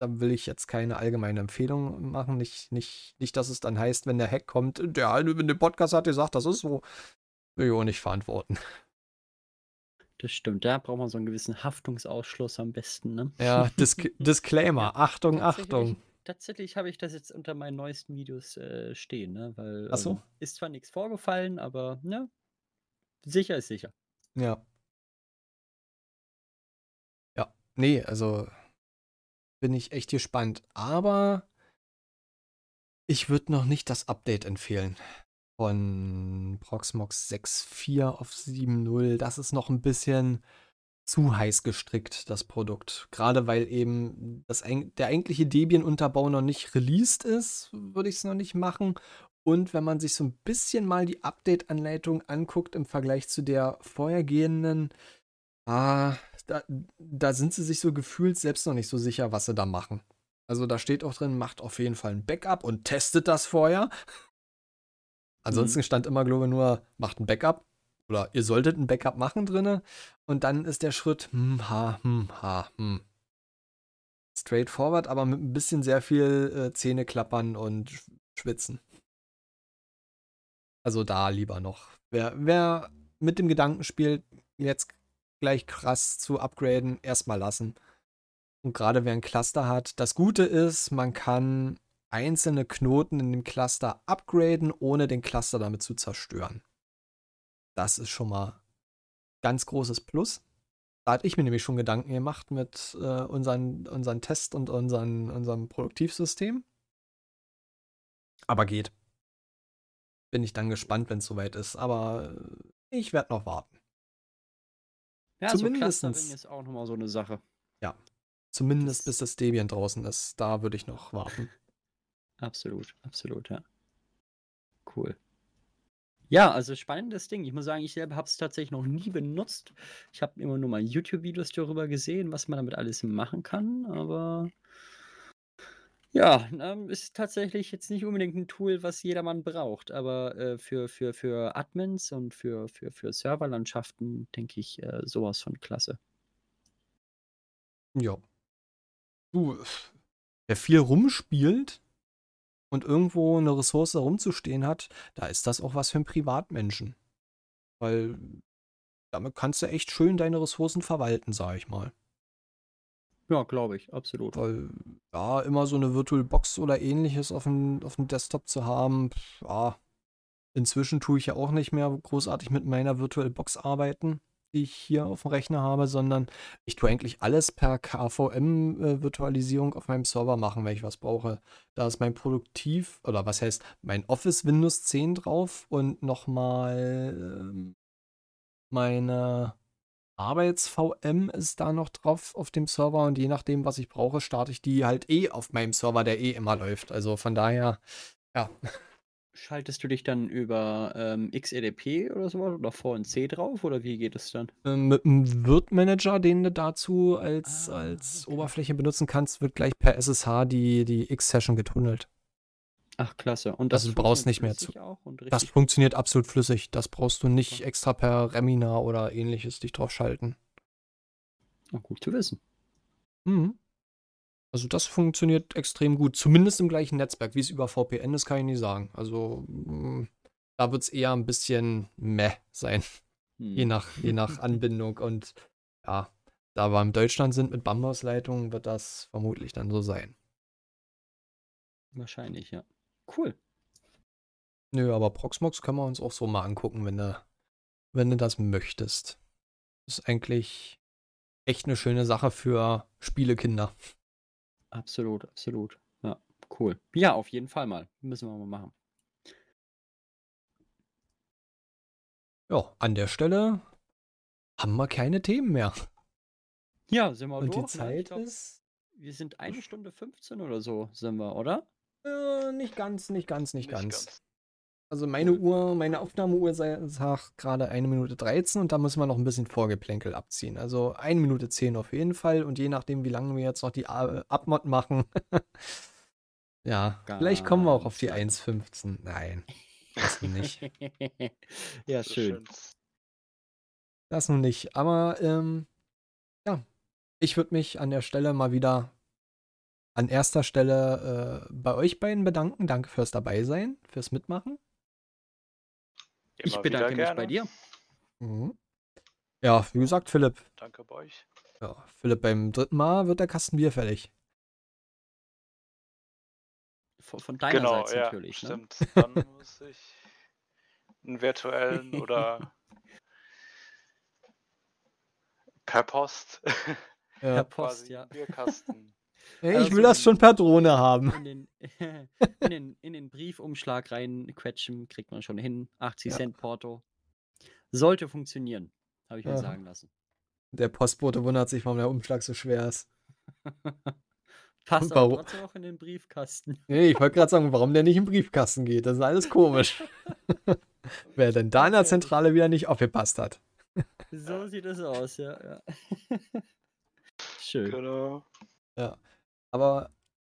Da will ich jetzt keine allgemeine Empfehlung machen. Nicht, nicht, nicht, dass es dann heißt, wenn der Hack kommt, der eine in dem Podcast hat gesagt, das ist so. Will ich auch nicht verantworten. Das stimmt, da braucht man so einen gewissen Haftungsausschluss am besten, ne? Ja, Dis Disclaimer, ja, Achtung, tatsächlich, Achtung. Tatsächlich habe ich das jetzt unter meinen neuesten Videos äh, stehen, ne? Weil Ach so? ähm, ist zwar nichts vorgefallen, aber ne? Sicher ist sicher. Ja. Ja, nee, also bin ich echt gespannt. Aber ich würde noch nicht das Update empfehlen von Proxmox 6.4 auf 7.0, das ist noch ein bisschen zu heiß gestrickt, das Produkt. Gerade weil eben das, der eigentliche Debian-Unterbau noch nicht released ist, würde ich es noch nicht machen. Und wenn man sich so ein bisschen mal die Update-Anleitung anguckt im Vergleich zu der vorhergehenden, ah, da, da sind sie sich so gefühlt selbst noch nicht so sicher, was sie da machen. Also da steht auch drin, macht auf jeden Fall ein Backup und testet das vorher. Ansonsten mhm. stand immer, glaube ich, nur, macht ein Backup. Oder ihr solltet ein Backup machen drinne. Und dann ist der Schritt, hm, ha, hm, ha, hm. Straightforward, aber mit ein bisschen sehr viel äh, Zähne klappern und schwitzen. Also da lieber noch. Wer, wer mit dem Gedanken spielt, jetzt gleich krass zu upgraden, erstmal lassen. Und gerade wer ein Cluster hat, das Gute ist, man kann einzelne Knoten in dem Cluster upgraden, ohne den Cluster damit zu zerstören. Das ist schon mal ganz großes Plus. Da hatte ich mir nämlich schon Gedanken gemacht mit äh, unseren, unseren Test und unseren, unserem Produktivsystem. Aber geht. Bin ich dann gespannt, wenn es soweit ist. Aber äh, ich werde noch warten. Ja, Zumindestens- so Clustering ist auch nochmal so eine Sache. Zumindest Das- bis das Debian draußen ist. Da würde ich noch warten. Absolut, absolut, ja. Cool. Ja, also spannendes Ding. Ich muss sagen, ich selber habe es tatsächlich noch nie benutzt. Ich habe immer nur mal YouTube-Videos darüber gesehen, was man damit alles machen kann, aber ja, ähm, ist tatsächlich jetzt nicht unbedingt ein Tool, was jedermann braucht, aber äh, für, für, für Admins und für, für, für Serverlandschaften denke ich äh, sowas von klasse. Ja. Du, wer viel rumspielt und irgendwo eine Ressource rumzustehen hat, da ist das auch was für einen Privatmenschen. Weil damit kannst du echt schön deine Ressourcen verwalten, sag ich mal. Ja, glaube ich, absolut. Weil, ja, immer so eine VirtualBox oder ähnliches auf dem, auf dem Desktop zu haben, ja. Inzwischen tue ich ja auch nicht mehr großartig mit meiner VirtualBox arbeiten, die ich hier auf dem Rechner habe, sondern ich tue eigentlich alles per KVM-Virtualisierung auf meinem Server machen, wenn ich was brauche. Da ist mein Produktiv, oder was heißt, mein Office Windows 10 drauf und nochmal ähm, meine Arbeits-VM ist da noch drauf auf dem Server und je nachdem, was ich brauche, starte ich die halt eh auf meinem Server, der eh immer läuft. Also von daher, ja, Schaltest du dich dann über ähm, XEDP oder sowas oder VNC drauf oder wie geht es dann? Ähm, mit einem Wirt-Manager, den du dazu als, Ah, als okay. Oberfläche benutzen kannst, wird gleich per SSH die, die X-Session getunnelt. Ach, klasse. Und Also das du brauchst nicht mehr und Das funktioniert absolut flüssig. Das brauchst du nicht extra per Remina oder ähnliches dich drauf schalten. Oh, gut zu wissen. Mhm. Also das funktioniert extrem gut. Zumindest im gleichen Netzwerk. Wie es über VPN ist, kann ich nicht sagen. Also mm, da wird es eher ein bisschen meh sein. Je Hm. nach, je nach Anbindung. Und ja, da wir in Deutschland sind mit Bambusleitungen, wird das vermutlich dann so sein. Wahrscheinlich, ja. Cool. Nö, aber Proxmox können wir uns auch so mal angucken, wenn du, wenn du das möchtest. Ist eigentlich echt eine schöne Sache für Spielekinder. Absolut, absolut. Ja, cool. Ja, auf jeden Fall mal. Müssen wir mal machen. Ja, an der Stelle haben wir keine Themen mehr. Ja, sind wir Und die durch. Ich Zeit glaub, ist wir sind eine Stunde 15 oder so, sind wir, oder? Äh, nicht ganz, nicht ganz, nicht, ganz. Also meine Uhr, meine Aufnahmeuhr sagt gerade eine Minute 13 und da müssen wir noch ein bisschen Vorgeplänkel abziehen. Also eine Minute 10 auf jeden Fall und je nachdem, wie lange wir jetzt noch die A- Abmod machen. ja, vielleicht kommen wir auch auf die Ganz 1,15. Nein, das nicht. ja, schön. Das nun nicht. Aber ähm, ja, ich würde mich an der Stelle mal wieder an erster Stelle äh, bei euch beiden bedanken. Danke fürs Dabeisein, fürs Mitmachen. Ich Immer bedanke wieder mich bei gerne. dir. Mhm. Ja, wie gesagt, Philipp. Danke bei euch. Ja, Philipp, beim dritten Mal wird der Kasten Bier fällig. Von, von Genau, deinerseits ja, natürlich. Ne? stimmt. Dann muss ich einen virtuellen oder per Post Per Ja. Post, quasi ja. einen Bierkasten. Ey, Also ich will das schon per Drohne haben. In den, in, den, in den Briefumschlag reinquetschen, kriegt man schon hin. 80 Ja. Cent Porto. Sollte funktionieren, habe ich mir Ja. sagen lassen. Der Postbote wundert sich, warum der Umschlag so schwer ist. Passt Warum- aber trotzdem auch in den Briefkasten. Nee, ich wollte gerade sagen, warum der nicht im Briefkasten geht. Das ist alles komisch. Wer denn da in der. Zentrale wieder nicht aufgepasst hat. So sieht es aus, ja. ja. Schön. Genau. Aber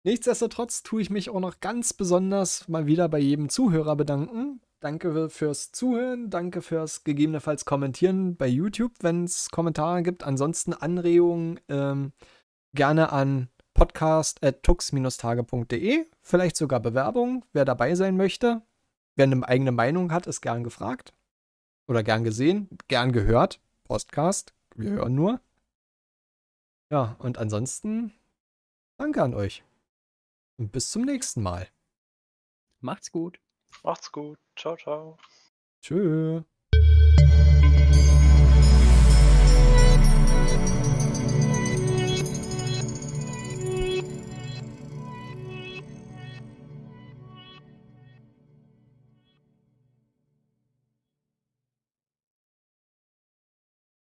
nichtsdestotrotz tue ich mich auch noch ganz besonders mal wieder bei jedem Zuhörer bedanken. Danke fürs Zuhören, danke fürs gegebenenfalls Kommentieren bei YouTube, wenn es Kommentare gibt. Ansonsten Anregungen ähm, gerne an podcast.tux-tage.de. Vielleicht sogar Bewerbung, wer dabei sein möchte. Wer eine eigene Meinung hat, ist gern gefragt. Oder gern gesehen, gern gehört. Podcast, wir hören nur. Ja, und ansonsten danke an euch. Und bis zum nächsten Mal. Macht's gut. Macht's gut. Ciao, ciao. Tschö.